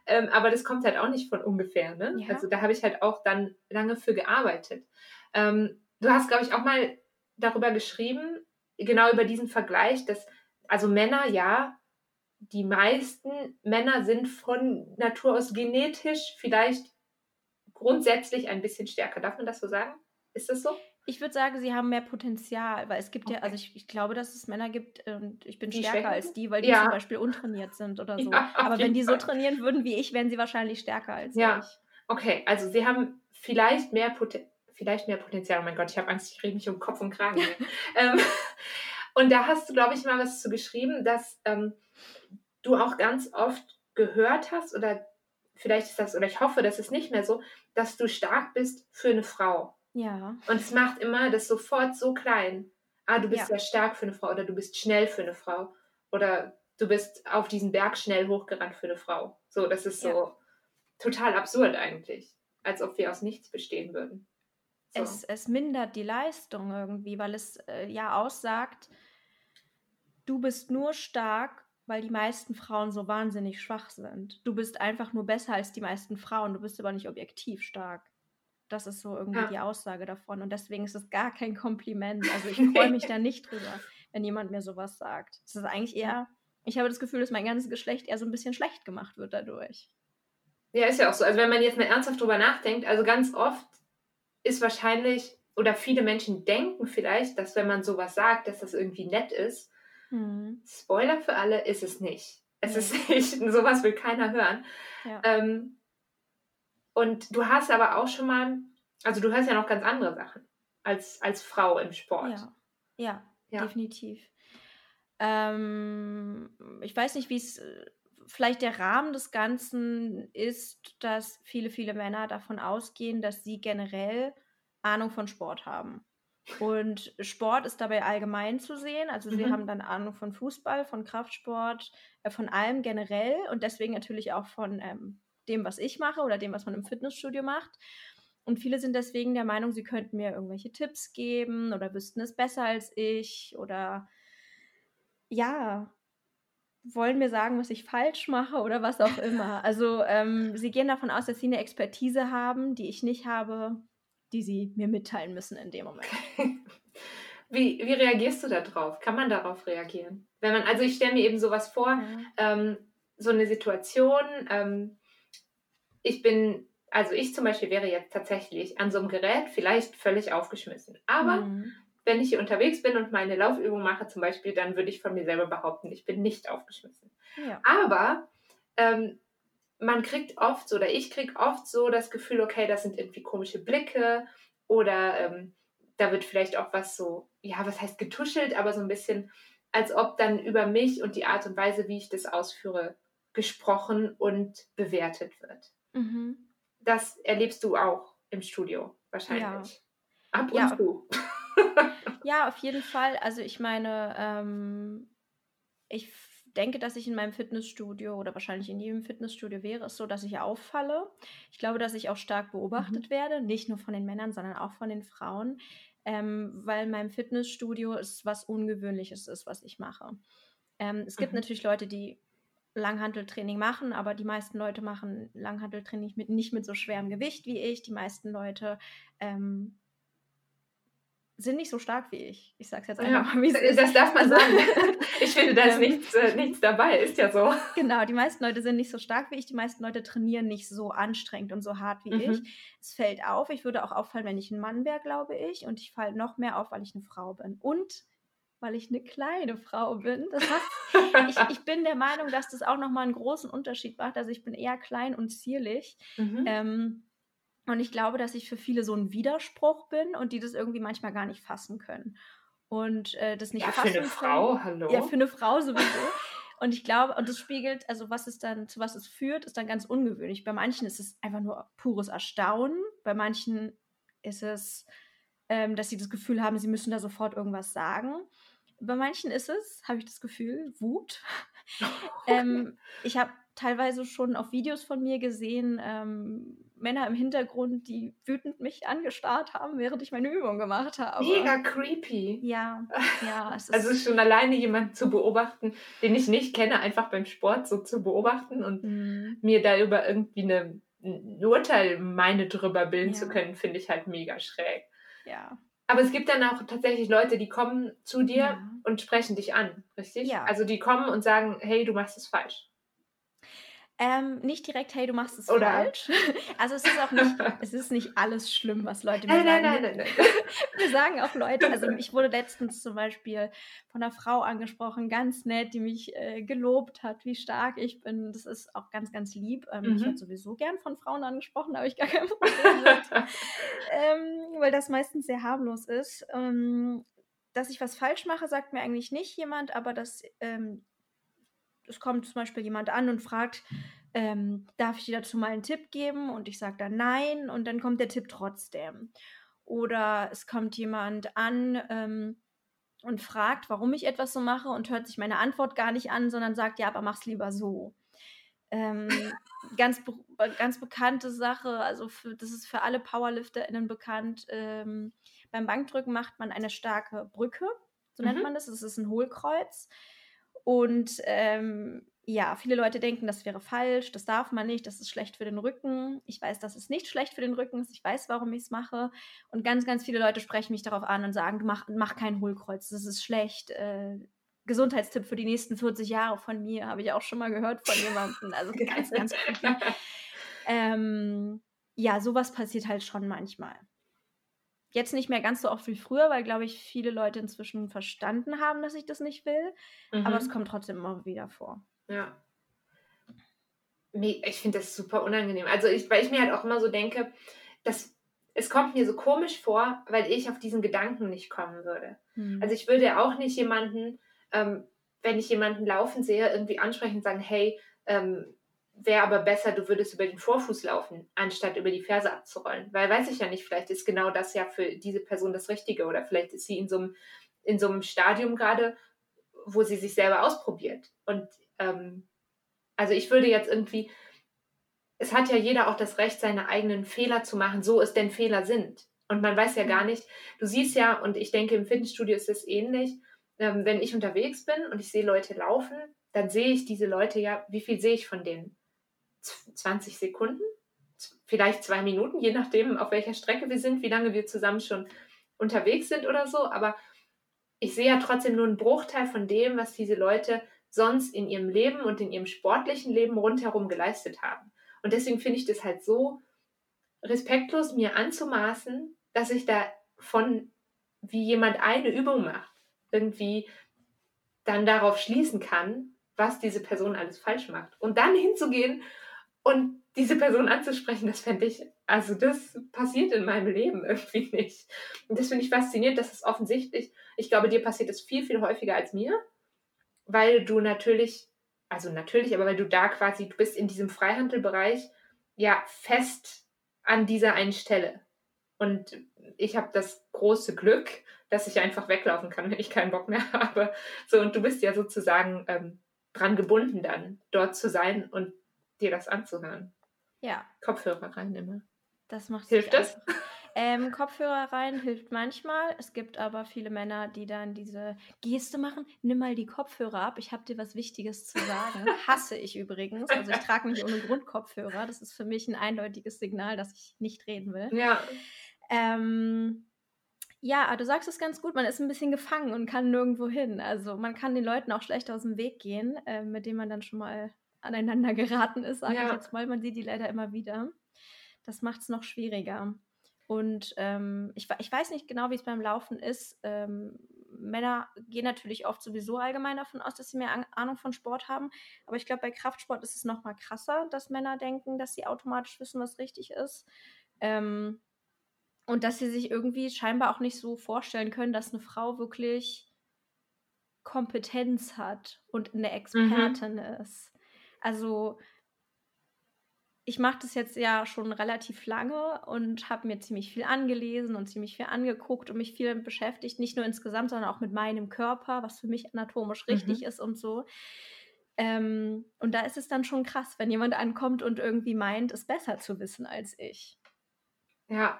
Ähm, aber das kommt halt auch nicht von ungefähr, ne? Ja. Also da habe ich halt auch dann lange für gearbeitet. Ähm, du hast, glaube ich, auch mal darüber geschrieben, genau über diesen Vergleich, dass also Männer, ja, die meisten Männer sind von Natur aus genetisch vielleicht grundsätzlich ein bisschen stärker. Darf man das so sagen? Ist das so? Ich würde sagen, sie haben mehr Potenzial, weil es gibt ja, Okay. also ich, ich glaube, dass es Männer gibt und ich bin Die stärker schwächer als die, weil die Ja. zum Beispiel untrainiert sind oder so. Ja, Aber wenn die so trainieren würden wie ich, wären sie wahrscheinlich stärker als Ja. ich. Okay, also sie haben vielleicht mehr, Poten vielleicht mehr Potenzial. Oh mein Gott, ich habe Angst, ich rede mich um Kopf und Kragen. ähm, und da hast du, glaube ich, mal was zu geschrieben, dass ähm, du auch ganz oft gehört hast, oder vielleicht ist das, oder ich hoffe, das ist nicht mehr so, dass du stark bist für eine Frau. Ja. Und es macht immer das sofort so klein. Ah, du bist Ja. sehr stark für eine Frau oder du bist schnell für eine Frau oder du bist auf diesen Berg schnell hochgerannt für eine Frau. So, das ist so Ja. total absurd eigentlich. Als ob wir aus nichts bestehen würden. So. Es, es mindert die Leistung irgendwie, weil es äh, ja aussagt, du bist nur stark, weil die meisten Frauen so wahnsinnig schwach sind. Du bist einfach nur besser als die meisten Frauen, du bist aber nicht objektiv stark. Das ist so irgendwie Ja. die Aussage davon. Und deswegen ist es gar kein Kompliment. Also ich freue mich da nicht drüber, wenn jemand mir sowas sagt. Es ist eigentlich eher, ich habe das Gefühl, dass mein ganzes Geschlecht eher so ein bisschen schlecht gemacht wird dadurch. Ja, ist ja auch so. Also wenn man jetzt mal ernsthaft drüber nachdenkt, also ganz oft ist wahrscheinlich, oder viele Menschen denken vielleicht, dass wenn man sowas sagt, dass das irgendwie nett ist. Hm. Spoiler für alle, ist es nicht. Es Nee. ist nicht, sowas will keiner hören. Ja. Ähm, und du hast aber auch schon mal, also du hörst ja noch ganz andere Sachen als, als Frau im Sport. Ja, ja, Ja. definitiv. Ähm, ich weiß nicht, wie es vielleicht der Rahmen des Ganzen ist, dass viele, viele Männer davon ausgehen, dass sie generell Ahnung von Sport haben. Und Sport ist dabei allgemein zu sehen. Also sie Mhm. haben dann Ahnung von Fußball, von Kraftsport, äh, von allem generell und deswegen natürlich auch von ähm, dem, was ich mache oder dem, was man im Fitnessstudio macht. Und viele sind deswegen der Meinung, sie könnten mir irgendwelche Tipps geben oder wüssten es besser als ich oder ja, wollen mir sagen, was ich falsch mache oder was auch immer. Also ähm, sie gehen davon aus, dass sie eine Expertise haben, die ich nicht habe, die sie mir mitteilen müssen in dem Moment. Wie, wie reagierst du da drauf? Kann man darauf reagieren? Wenn man, also ich stelle mir eben sowas vor, ähm, so eine Situation, ähm, ich bin, also ich zum Beispiel wäre jetzt tatsächlich an so einem Gerät vielleicht völlig aufgeschmissen. Aber Mhm. Wenn ich hier unterwegs bin und meine Laufübung mache zum Beispiel, dann würde ich von mir selber behaupten, ich bin nicht aufgeschmissen. ja. Aber ähm, man kriegt oft so, oder ich kriege oft so das Gefühl, okay, das sind irgendwie komische Blicke oder ähm, da wird vielleicht auch was so, ja, was heißt getuschelt, aber so ein bisschen, als ob dann über mich und die Art und Weise, wie ich das ausführe, gesprochen und bewertet wird. Mhm. Das erlebst du auch im Studio wahrscheinlich. Ab und Ja. zu. Ja, auf jeden Fall. Also ich meine, ähm, ich denke, dass ich in meinem Fitnessstudio oder wahrscheinlich in jedem Fitnessstudio wäre es so, dass ich auffalle. Ich glaube, dass ich auch stark beobachtet werde, nicht nur von den Männern, sondern auch von den Frauen, ähm, weil in meinem Fitnessstudio es was Ungewöhnliches ist, was ich mache. Ähm, es gibt Mhm. natürlich Leute, die Langhanteltraining machen, aber die meisten Leute machen Langhanteltraining mit, nicht mit so schwerem Gewicht wie ich. Die meisten Leute ähm, sind nicht so stark wie ich. Ich sag's jetzt Ja, einfach mal, wie es ist. das darf man sagen. Ich finde, da ist Ähm. nichts, äh, nichts dabei, ist ja so. Genau, die meisten Leute sind nicht so stark wie ich, die meisten Leute trainieren nicht so anstrengend und so hart wie Mhm. ich. Es fällt auf, ich würde auch auffallen, wenn ich ein Mann wäre, glaube ich. Und ich falle noch mehr auf, weil ich eine Frau bin. Und weil ich eine kleine Frau bin. Das heißt, ich, ich bin der Meinung, dass das auch nochmal einen großen Unterschied macht. Also ich bin eher klein und zierlich. Mhm. Ähm, und ich glaube, dass ich für viele so ein Widerspruch bin und die das irgendwie manchmal gar nicht fassen können. Und äh, das nicht ja, fassen für eine können. Frau, hallo. Ja, für eine Frau sowieso. Und ich glaube, und das spiegelt, also was es dann, zu was es führt, ist dann ganz ungewöhnlich. Bei manchen ist es einfach nur pures Erstaunen, bei manchen ist es, ähm, dass sie das Gefühl haben, sie müssen da sofort irgendwas sagen. Bei manchen ist es, habe ich das Gefühl, Wut. ähm, ich habe teilweise schon auf Videos von mir gesehen, ähm, Männer im Hintergrund, die wütend mich angestarrt haben, während ich meine Übung gemacht habe. Mega creepy. Ja, ja. Es also schon alleine jemanden zu beobachten, den ich nicht kenne, einfach beim Sport so zu beobachten und mhm. mir da über irgendwie eine, ein Urteil meine drüber bilden ja. zu können, finde ich halt mega schräg. Ja. Aber es gibt dann auch tatsächlich Leute, die kommen zu dir ja. und sprechen dich an, richtig? Ja. Also die kommen und sagen, hey, du machst es falsch. Ähm, nicht direkt, hey, du machst es Oder? falsch. Also es ist auch nicht, es ist nicht alles schlimm, was Leute mir Nein, nein, sagen. nein, nein, nein. Wir sagen auch Leute, also ich wurde letztens zum Beispiel von einer Frau angesprochen, ganz nett, die mich äh, gelobt hat, wie stark ich bin. Das ist auch ganz, ganz lieb. Ähm, Ich Mhm. werde sowieso gern von Frauen angesprochen, da habe ich gar kein Problem mit. ähm, weil das meistens sehr harmlos ist. Ähm, dass ich was falsch mache, sagt mir eigentlich nicht jemand, aber dass ähm, es kommt zum Beispiel jemand an und fragt, ähm, darf ich dir dazu mal einen Tipp geben? Und ich sage dann nein und dann kommt der Tipp trotzdem. Oder es kommt jemand an ähm, und fragt, warum ich etwas so mache und hört sich meine Antwort gar nicht an, sondern sagt, ja, aber mach's lieber so. Ähm, ganz, be ganz bekannte Sache, also für, das ist für alle PowerlifterInnen bekannt. Ähm, beim Bankdrücken macht man eine starke Brücke, so nennt Mhm. man das. Das ist ein Hohlkreuz. Und ähm, ja, viele Leute denken, das wäre falsch, das darf man nicht, das ist schlecht für den Rücken. Ich weiß, dass es nicht schlecht für den Rücken ist, ich weiß, warum ich es mache. Und ganz, ganz viele Leute sprechen mich darauf an und sagen, mach, mach kein Hohlkreuz, das ist schlecht. Äh, Gesundheitstipp für die nächsten 40 Jahre von mir, habe ich auch schon mal gehört von jemandem. Also ganz, ganz creepy. Ähm, ja, sowas passiert halt schon manchmal. Jetzt nicht mehr ganz so oft wie früher, weil, glaube ich, viele Leute inzwischen verstanden haben, dass ich das nicht will. Aber es Mhm. kommt trotzdem immer wieder vor. Ja. Ich finde das super unangenehm. Also, ich, weil ich mir halt auch immer so denke, dass es kommt mir so komisch vor, weil ich auf diesen Gedanken nicht kommen würde. Hm. Also, ich würde auch nicht jemanden, ähm, wenn ich jemanden laufen sehe, irgendwie ansprechen und sagen, hey, ähm, wäre aber besser, du würdest über den Vorfuß laufen, anstatt über die Ferse abzurollen. Weil weiß ich ja nicht, vielleicht ist genau das ja für diese Person das Richtige oder vielleicht ist sie in so einem, in so einem Stadium gerade, wo sie sich selber ausprobiert. Und ähm, also ich würde jetzt irgendwie, es hat ja jeder auch das Recht, seine eigenen Fehler zu machen, so es denn Fehler sind. Und man weiß ja gar nicht, du siehst ja, und ich denke, im Fitnessstudio ist es ähnlich, ähm, wenn ich unterwegs bin und ich sehe Leute laufen, dann sehe ich diese Leute ja, wie viel sehe ich von denen? Z- 20 Sekunden? Vielleicht zwei Minuten, je nachdem, auf welcher Strecke wir sind, wie lange wir zusammen schon unterwegs sind oder so. Aber ich sehe ja trotzdem nur einen Bruchteil von dem, was diese Leute sonst in ihrem Leben und in ihrem sportlichen Leben rundherum geleistet haben. Und deswegen finde ich das halt so respektlos, mir anzumaßen, dass ich da von, wie jemand eine Übung macht, irgendwie dann darauf schließen kann, was diese Person alles falsch macht. Und dann hinzugehen und diese Person anzusprechen, das fände ich, also das passiert in meinem Leben irgendwie nicht. Und das finde ich faszinierend, dass es offensichtlich, ich glaube, dir passiert es viel, viel häufiger als mir, weil du natürlich, also natürlich, aber weil du da quasi, du bist in diesem Freihandelbereich ja fest an dieser einen Stelle. Und ich habe das große Glück, dass ich einfach weglaufen kann, wenn ich keinen Bock mehr habe. So, und du bist ja sozusagen ähm, dran gebunden dann, dort zu sein und dir das anzuhören. Ja, Kopfhörer rein immer. das macht Hilft das? Ähm, Kopfhörer rein hilft manchmal. Es gibt aber viele Männer, die dann diese Geste machen. Nimm mal die Kopfhörer ab. Ich habe dir was Wichtiges zu sagen. Hasse ich übrigens. Also ich trage nicht ohne Grund Kopfhörer. Das ist für mich ein eindeutiges Signal, dass ich nicht reden will. Ja, Ähm, ja, du sagst es ganz gut. Man ist ein bisschen gefangen und kann nirgendwo hin. Also man kann den Leuten auch schlecht aus dem Weg gehen, äh, mit denen man dann schon mal aneinander geraten ist, sage ich Ja. jetzt mal. Man sieht die leider immer wieder. Das macht es noch schwieriger. Und ähm, ich, ich weiß nicht genau, wie es beim Laufen ist. Ähm, Männer gehen natürlich oft sowieso allgemein davon aus, dass sie mehr Ahnung von Sport haben. Aber ich glaube, bei Kraftsport ist es noch mal krasser, dass Männer denken, dass sie automatisch wissen, was richtig ist. Ähm, und dass sie sich irgendwie scheinbar auch nicht so vorstellen können, dass eine Frau wirklich Kompetenz hat und eine Expertin mhm. ist. Also ich mache das jetzt ja schon relativ lange und habe mir ziemlich viel angelesen und ziemlich viel angeguckt und mich viel beschäftigt, nicht nur insgesamt, sondern auch mit meinem Körper, was für mich anatomisch mhm. richtig ist und so. Ähm, und da ist es dann schon krass, wenn jemand ankommt und irgendwie meint, es besser zu wissen als ich. Ja.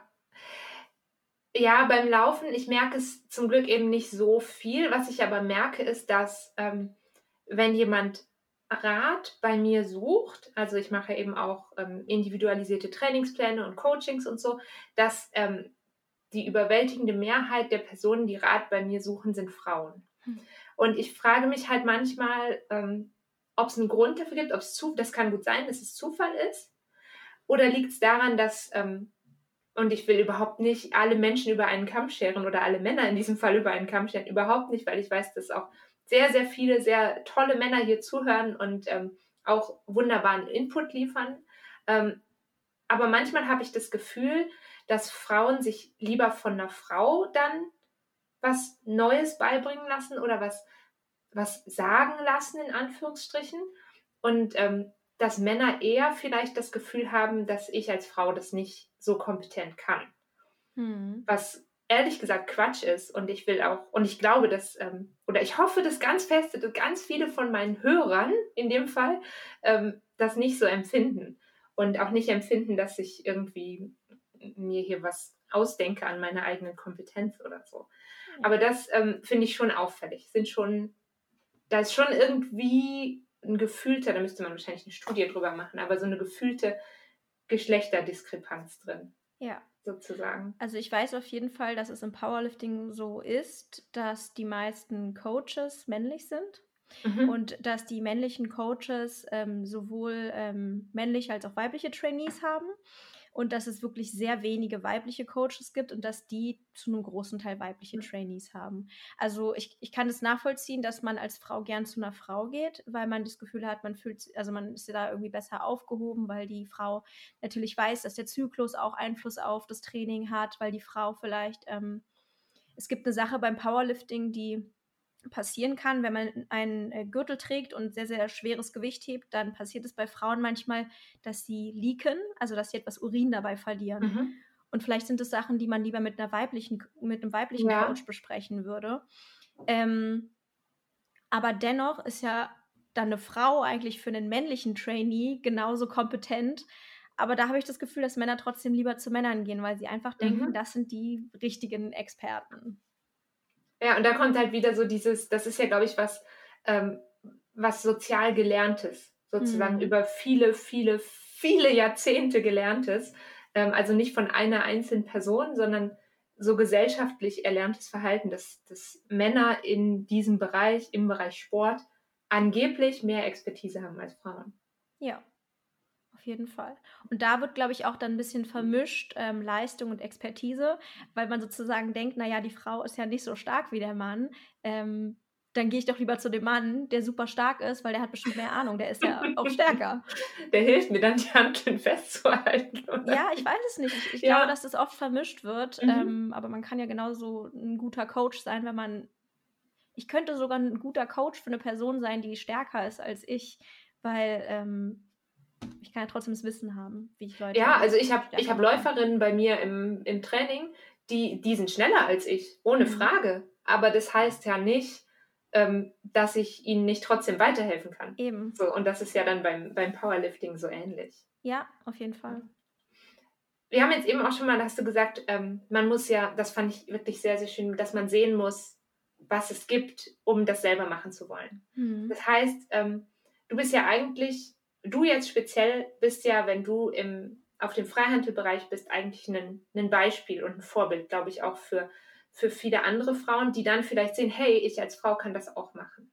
Ja, beim Laufen, ich merke es zum Glück eben nicht so viel. Was ich aber merke, ist, dass ähm, wenn jemand Rat bei mir sucht, also ich mache eben auch ähm, individualisierte Trainingspläne und Coachings und so, dass ähm, die überwältigende Mehrheit der Personen, die Rat bei mir suchen, sind Frauen. Hm. Und ich frage mich halt manchmal, ähm, ob es einen Grund dafür gibt, ob es zu, das kann gut sein, dass es Zufall ist, oder liegt es daran, dass ähm, und ich will überhaupt nicht alle Menschen über einen Kamm scheren oder alle Männer in diesem Fall über einen Kamm scheren. Überhaupt nicht, weil ich weiß, dass auch sehr, sehr viele sehr tolle Männer hier zuhören und ähm, auch wunderbaren Input liefern. Ähm, aber manchmal habe ich das Gefühl, dass Frauen sich lieber von einer Frau dann was Neues beibringen lassen oder was, was sagen lassen, in Anführungsstrichen. Und ähm, dass Männer eher vielleicht das Gefühl haben, dass ich als Frau das nicht so kompetent kann. Hm. Was ehrlich gesagt Quatsch ist. Und ich will auch, und ich glaube, dass, ähm, oder ich hoffe das ganz fest, dass ganz viele von meinen Hörern in dem Fall ähm, das nicht so empfinden. Und auch nicht empfinden, dass ich irgendwie mir hier was ausdenke an meiner eigenen Kompetenz oder so. Aber das ähm, finde ich schon auffällig. Sind schon, da ist schon irgendwie ein gefühlter, da müsste man wahrscheinlich eine Studie drüber machen, aber so eine gefühlte Geschlechterdiskrepanz drin. Ja sozusagen. Also ich weiß auf jeden Fall, dass es im Powerlifting so ist, dass die meisten Coaches männlich sind. Mhm. Und dass die männlichen Coaches ähm, sowohl ähm, männliche als auch weibliche Trainees haben und dass es wirklich sehr wenige weibliche Coaches gibt und dass die zu einem großen Teil weibliche Trainees haben. Also ich, ich kann es nachvollziehen, dass man als Frau gern zu einer Frau geht, weil man das Gefühl hat, man fühlt, also man ist da irgendwie besser aufgehoben, weil die Frau natürlich weiß, dass der Zyklus auch Einfluss auf das Training hat, weil die Frau vielleicht, ähm, es gibt eine Sache beim Powerlifting, die passieren kann, wenn man einen äh, Gürtel trägt und sehr, sehr schweres Gewicht hebt, dann passiert es bei Frauen manchmal, dass sie leaken, also dass sie etwas Urin dabei verlieren. Mhm. Und vielleicht sind es Sachen, die man lieber mit einer weiblichen, mit einem weiblichen ja. Coach besprechen würde. Ähm, aber dennoch ist ja dann eine Frau eigentlich für einen männlichen Trainee genauso kompetent. Aber da habe ich das Gefühl, dass Männer trotzdem lieber zu Männern gehen, weil sie einfach denken, mhm. das sind die richtigen Experten. Ja, und da kommt halt wieder so dieses, das ist ja, glaube ich, was, ähm, was sozial gelerntes, sozusagen mhm. über viele, viele, viele Jahrzehnte gelerntes. Ähm, also nicht von einer einzelnen Person, sondern so gesellschaftlich erlerntes Verhalten, dass, dass Männer in diesem Bereich, im Bereich Sport, angeblich mehr Expertise haben als Frauen. Ja, auf jeden Fall. Und da wird, glaube ich, auch dann ein bisschen vermischt ähm, Leistung und Expertise, weil man sozusagen denkt, naja, die Frau ist ja nicht so stark wie der Mann. Ähm, dann gehe ich doch lieber zu dem Mann, der super stark ist, weil der hat bestimmt mehr Ahnung, der ist ja auch stärker. Der hilft mir dann, die Handeln festzuhalten. Oder? Ja, ich weiß es nicht. Ich, ich ja. glaube, dass das oft vermischt wird. Mhm. Ähm, aber man kann ja genauso ein guter Coach sein, wenn man. Ich könnte sogar ein guter Coach für eine Person sein, die stärker ist als ich, weil ähm, ich kann ja trotzdem das Wissen haben, wie ich Leute. Ja, also ich habe ich hab Läuferinnen bei mir im, im Training, die, die sind schneller als ich, ohne mhm. Frage. Aber das heißt ja nicht, ähm, dass ich ihnen nicht trotzdem weiterhelfen kann. Eben. So, und das ist ja dann beim, beim Powerlifting so ähnlich. Ja, auf jeden Fall. Wir haben jetzt eben auch schon mal, hast du gesagt, ähm, man muss ja, das fand ich wirklich sehr, sehr schön, dass man sehen muss, was es gibt, um das selber machen zu wollen. Mhm. Das heißt, ähm, du bist ja eigentlich du jetzt speziell bist ja, wenn du im, auf dem Freihandelbereich bist, eigentlich ein, ein Beispiel und ein Vorbild, glaube ich, auch für, für viele andere Frauen, die dann vielleicht sehen, hey, ich als Frau kann das auch machen.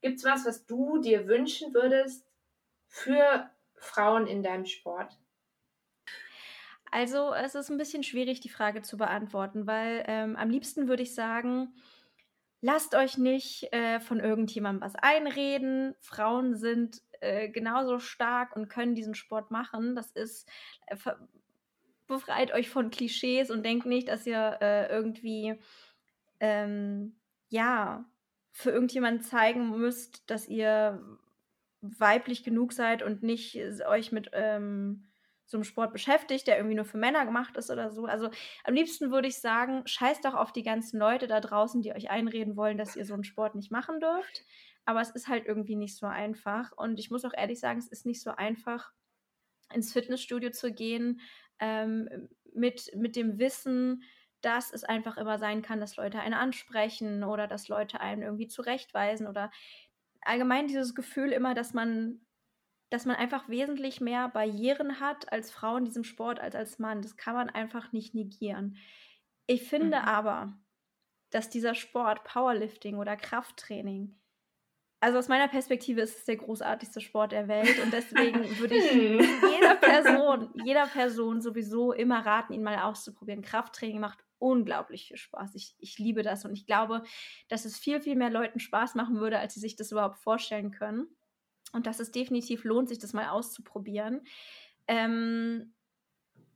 Gibt es was, was du dir wünschen würdest für Frauen in deinem Sport? Also es ist ein bisschen schwierig, die Frage zu beantworten, weil ähm, am liebsten würde ich sagen, lasst euch nicht äh, von irgendjemandem was einreden. Frauen sind äh, genauso stark und können diesen Sport machen. Das ist, äh, befreit euch von Klischees und denkt nicht, dass ihr äh, irgendwie, ähm, ja, für irgendjemanden zeigen müsst, dass ihr weiblich genug seid und nicht euch mit ähm, so einem Sport beschäftigt, der irgendwie nur für Männer gemacht ist oder so. Also am liebsten würde ich sagen, scheißt doch auf die ganzen Leute da draußen, die euch einreden wollen, dass ihr so einen Sport nicht machen dürft. Aber es ist halt irgendwie nicht so einfach. Und ich muss auch ehrlich sagen, es ist nicht so einfach, ins Fitnessstudio zu gehen ähm, mit, mit dem Wissen, dass es einfach immer sein kann, dass Leute einen ansprechen oder dass Leute einen irgendwie zurechtweisen oder allgemein dieses Gefühl immer, dass man, dass man einfach wesentlich mehr Barrieren hat als Frau in diesem Sport als als Mann. Das kann man einfach nicht negieren. Ich finde mhm. aber, dass dieser Sport, Powerlifting oder Krafttraining, also aus meiner Perspektive ist es der großartigste Sport der Welt und deswegen würde ich hm. jeder Person, jeder Person sowieso immer raten, ihn mal auszuprobieren. Krafttraining macht unglaublich viel Spaß. Ich, ich liebe das und ich glaube, dass es viel, viel mehr Leuten Spaß machen würde, als sie sich das überhaupt vorstellen können. Und dass es definitiv lohnt, sich das mal auszuprobieren. Ähm,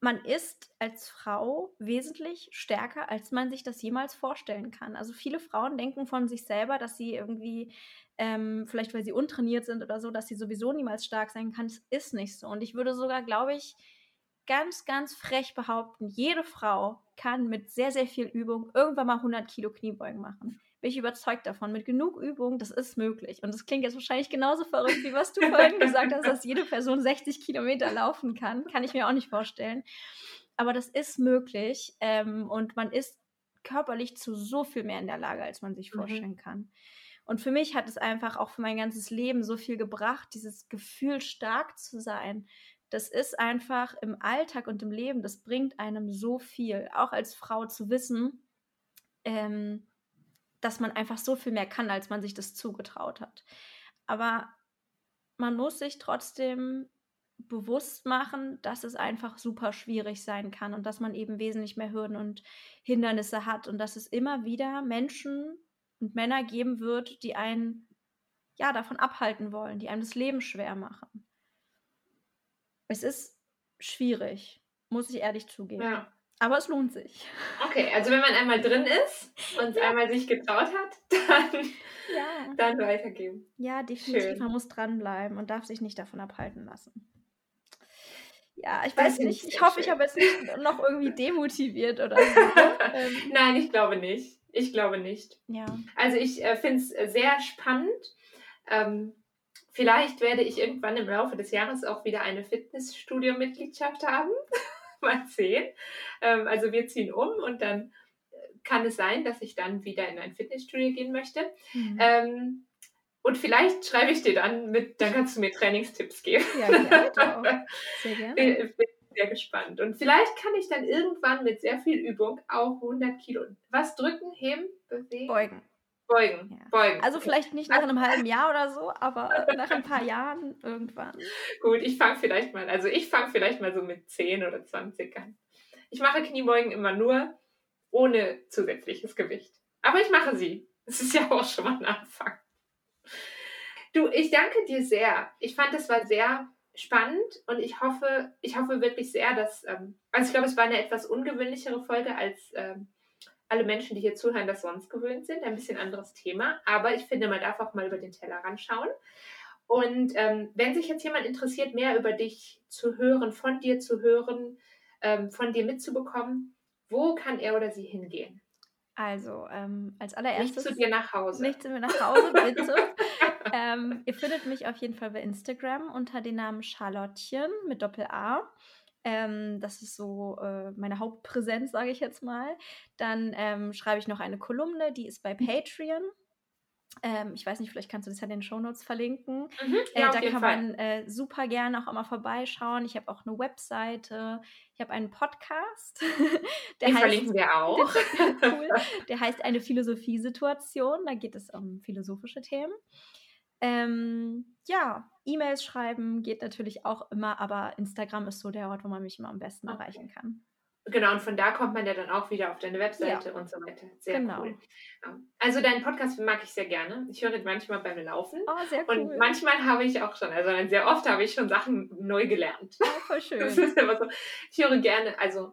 man ist als Frau wesentlich stärker, als man sich das jemals vorstellen kann. Also viele Frauen denken von sich selber, dass sie irgendwie, ähm, vielleicht weil sie untrainiert sind oder so, dass sie sowieso niemals stark sein kann. Das ist nicht so. Und ich würde sogar, glaube ich, ganz, ganz frech behaupten, jede Frau kann mit sehr, sehr viel Übung irgendwann mal 100 Kilo Kniebeugen machen. Bin ich überzeugt davon. Mit genug Übung, das ist möglich. Und das klingt jetzt wahrscheinlich genauso verrückt, wie was du vorhin gesagt hast, dass jede Person 60 Kilometer laufen kann. Kann ich mir auch nicht vorstellen. Aber das ist möglich. Ähm, und man ist körperlich zu so viel mehr in der Lage, als man sich mhm. vorstellen mhm. kann. Und für mich hat es einfach auch für mein ganzes Leben so viel gebracht, dieses Gefühl, stark zu sein, das ist einfach im Alltag und im Leben, das bringt einem so viel, auch als Frau zu wissen, ähm, dass man einfach so viel mehr kann, als man sich das zugetraut hat. Aber man muss sich trotzdem bewusst machen, dass es einfach super schwierig sein kann und dass man eben wesentlich mehr Hürden und Hindernisse hat und dass es immer wieder Menschen und Männer geben wird, die einen ja davon abhalten wollen, die einem das Leben schwer machen. Es ist schwierig, muss ich ehrlich zugeben. Ja. Aber es lohnt sich. Okay, also wenn man einmal drin ist und ja. einmal sich getraut hat, dann, ja. dann weitergeben. Ja, definitiv. Schön. Man muss dranbleiben und darf sich nicht davon abhalten lassen. Ja, ich weiß nicht. Ich hoffe, schön. ich habe jetzt nicht noch irgendwie demotiviert oder so. ähm. Nein, ich glaube nicht. Ich glaube nicht. Ja. Also ich äh, finde es sehr spannend. Ähm, Vielleicht werde ich irgendwann im Laufe des Jahres auch wieder eine Fitnessstudio-Mitgliedschaft haben. Mal sehen. Ähm, also wir ziehen um und dann äh, kann es sein, dass ich dann wieder in ein Fitnessstudio gehen möchte. Mhm. Ähm, und vielleicht schreibe ich dir dann mit, dann kannst du mir Trainingstipps geben. Ja, gerne. Sehr gerne. Sehr gespannt. Und vielleicht kann ich dann irgendwann mit sehr viel Übung auch 100 Kilo was drücken, heben, bewegen. Beugen. Beugen, ja. beugen. Also vielleicht nicht nach einem halben Jahr oder so, aber nach ein paar Jahren irgendwann. Gut, ich fange vielleicht mal, also ich fange vielleicht mal so mit 10 oder 20 an. Ich mache Kniebeugen immer nur ohne zusätzliches Gewicht. Aber ich mache sie. Das ist ja auch schon mal ein Anfang. Du, ich danke dir sehr. Ich fand, das war sehr spannend und ich hoffe, ich hoffe wirklich sehr, dass, ähm, also ich glaube, es war eine etwas ungewöhnlichere Folge als ähm, alle Menschen, die hier zuhören, das sonst gewöhnt sind. Ein bisschen anderes Thema. Aber ich finde, man darf auch mal über den Teller ranschauen. Und ähm, wenn sich jetzt jemand interessiert, mehr über dich zu hören, von dir zu hören, ähm, von dir mitzubekommen, wo kann er oder sie hingehen? Also, ähm, als allererstes. Nicht zu dir nach Hause. Nicht zu mir nach Hause, bitte. ähm, ihr findet mich auf jeden Fall bei Instagram unter dem Namen Charlottchen mit Doppel-A. Ähm, das ist so äh, meine Hauptpräsenz, sage ich jetzt mal. Dann ähm, schreibe ich noch eine Kolumne, die ist bei. Patreon. Ähm, ich weiß nicht, vielleicht kannst du das ja in den Shownotes verlinken. Mhm, ja, äh, da kann Fall. man äh, super gerne auch immer vorbeischauen. Ich habe auch eine Webseite, ich habe einen Podcast. Der Den heißt, verlinken wir auch. Der, cool, der heißt Eine Philosophiesituation. Da geht es um philosophische Themen. Ähm, ja, E-Mails schreiben geht natürlich auch immer, aber Instagram ist so der Ort, wo man mich immer am besten okay. erreichen kann. Genau, und von da kommt man ja dann auch wieder auf deine Webseite ja. und so weiter. Sehr genau. cool. Also deinen Podcast mag ich sehr gerne. Ich höre ihn manchmal beim Laufen. Oh, sehr cool. Und manchmal habe ich auch schon, also sehr oft habe ich schon Sachen neu gelernt. Oh, voll schön. Das ist immer so. Ich höre gerne, also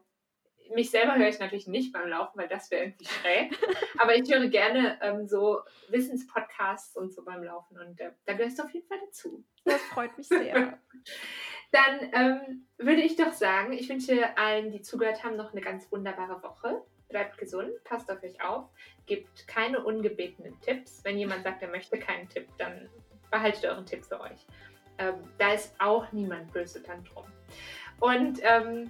mich selber höre ich natürlich nicht beim Laufen, weil das wäre irgendwie schräg. Aber ich höre gerne ähm, so Wissenspodcasts und so beim Laufen und äh, da gehörst du auf jeden Fall dazu. Das freut mich sehr. Dann ähm, würde ich doch sagen, ich wünsche allen, die zugehört haben, noch eine ganz wunderbare Woche. Bleibt gesund, passt auf euch auf, gebt keine ungebetenen Tipps. Wenn jemand sagt, er möchte keinen Tipp, dann behaltet euren Tipp für euch. Ähm, da ist auch niemand böse dann drum. Und ähm,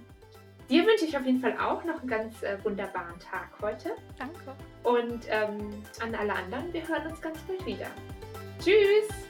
dir wünsche ich auf jeden Fall auch noch einen ganz äh, wunderbaren Tag heute. Danke. Und ähm, an alle anderen, wir hören uns ganz bald wieder. Tschüss!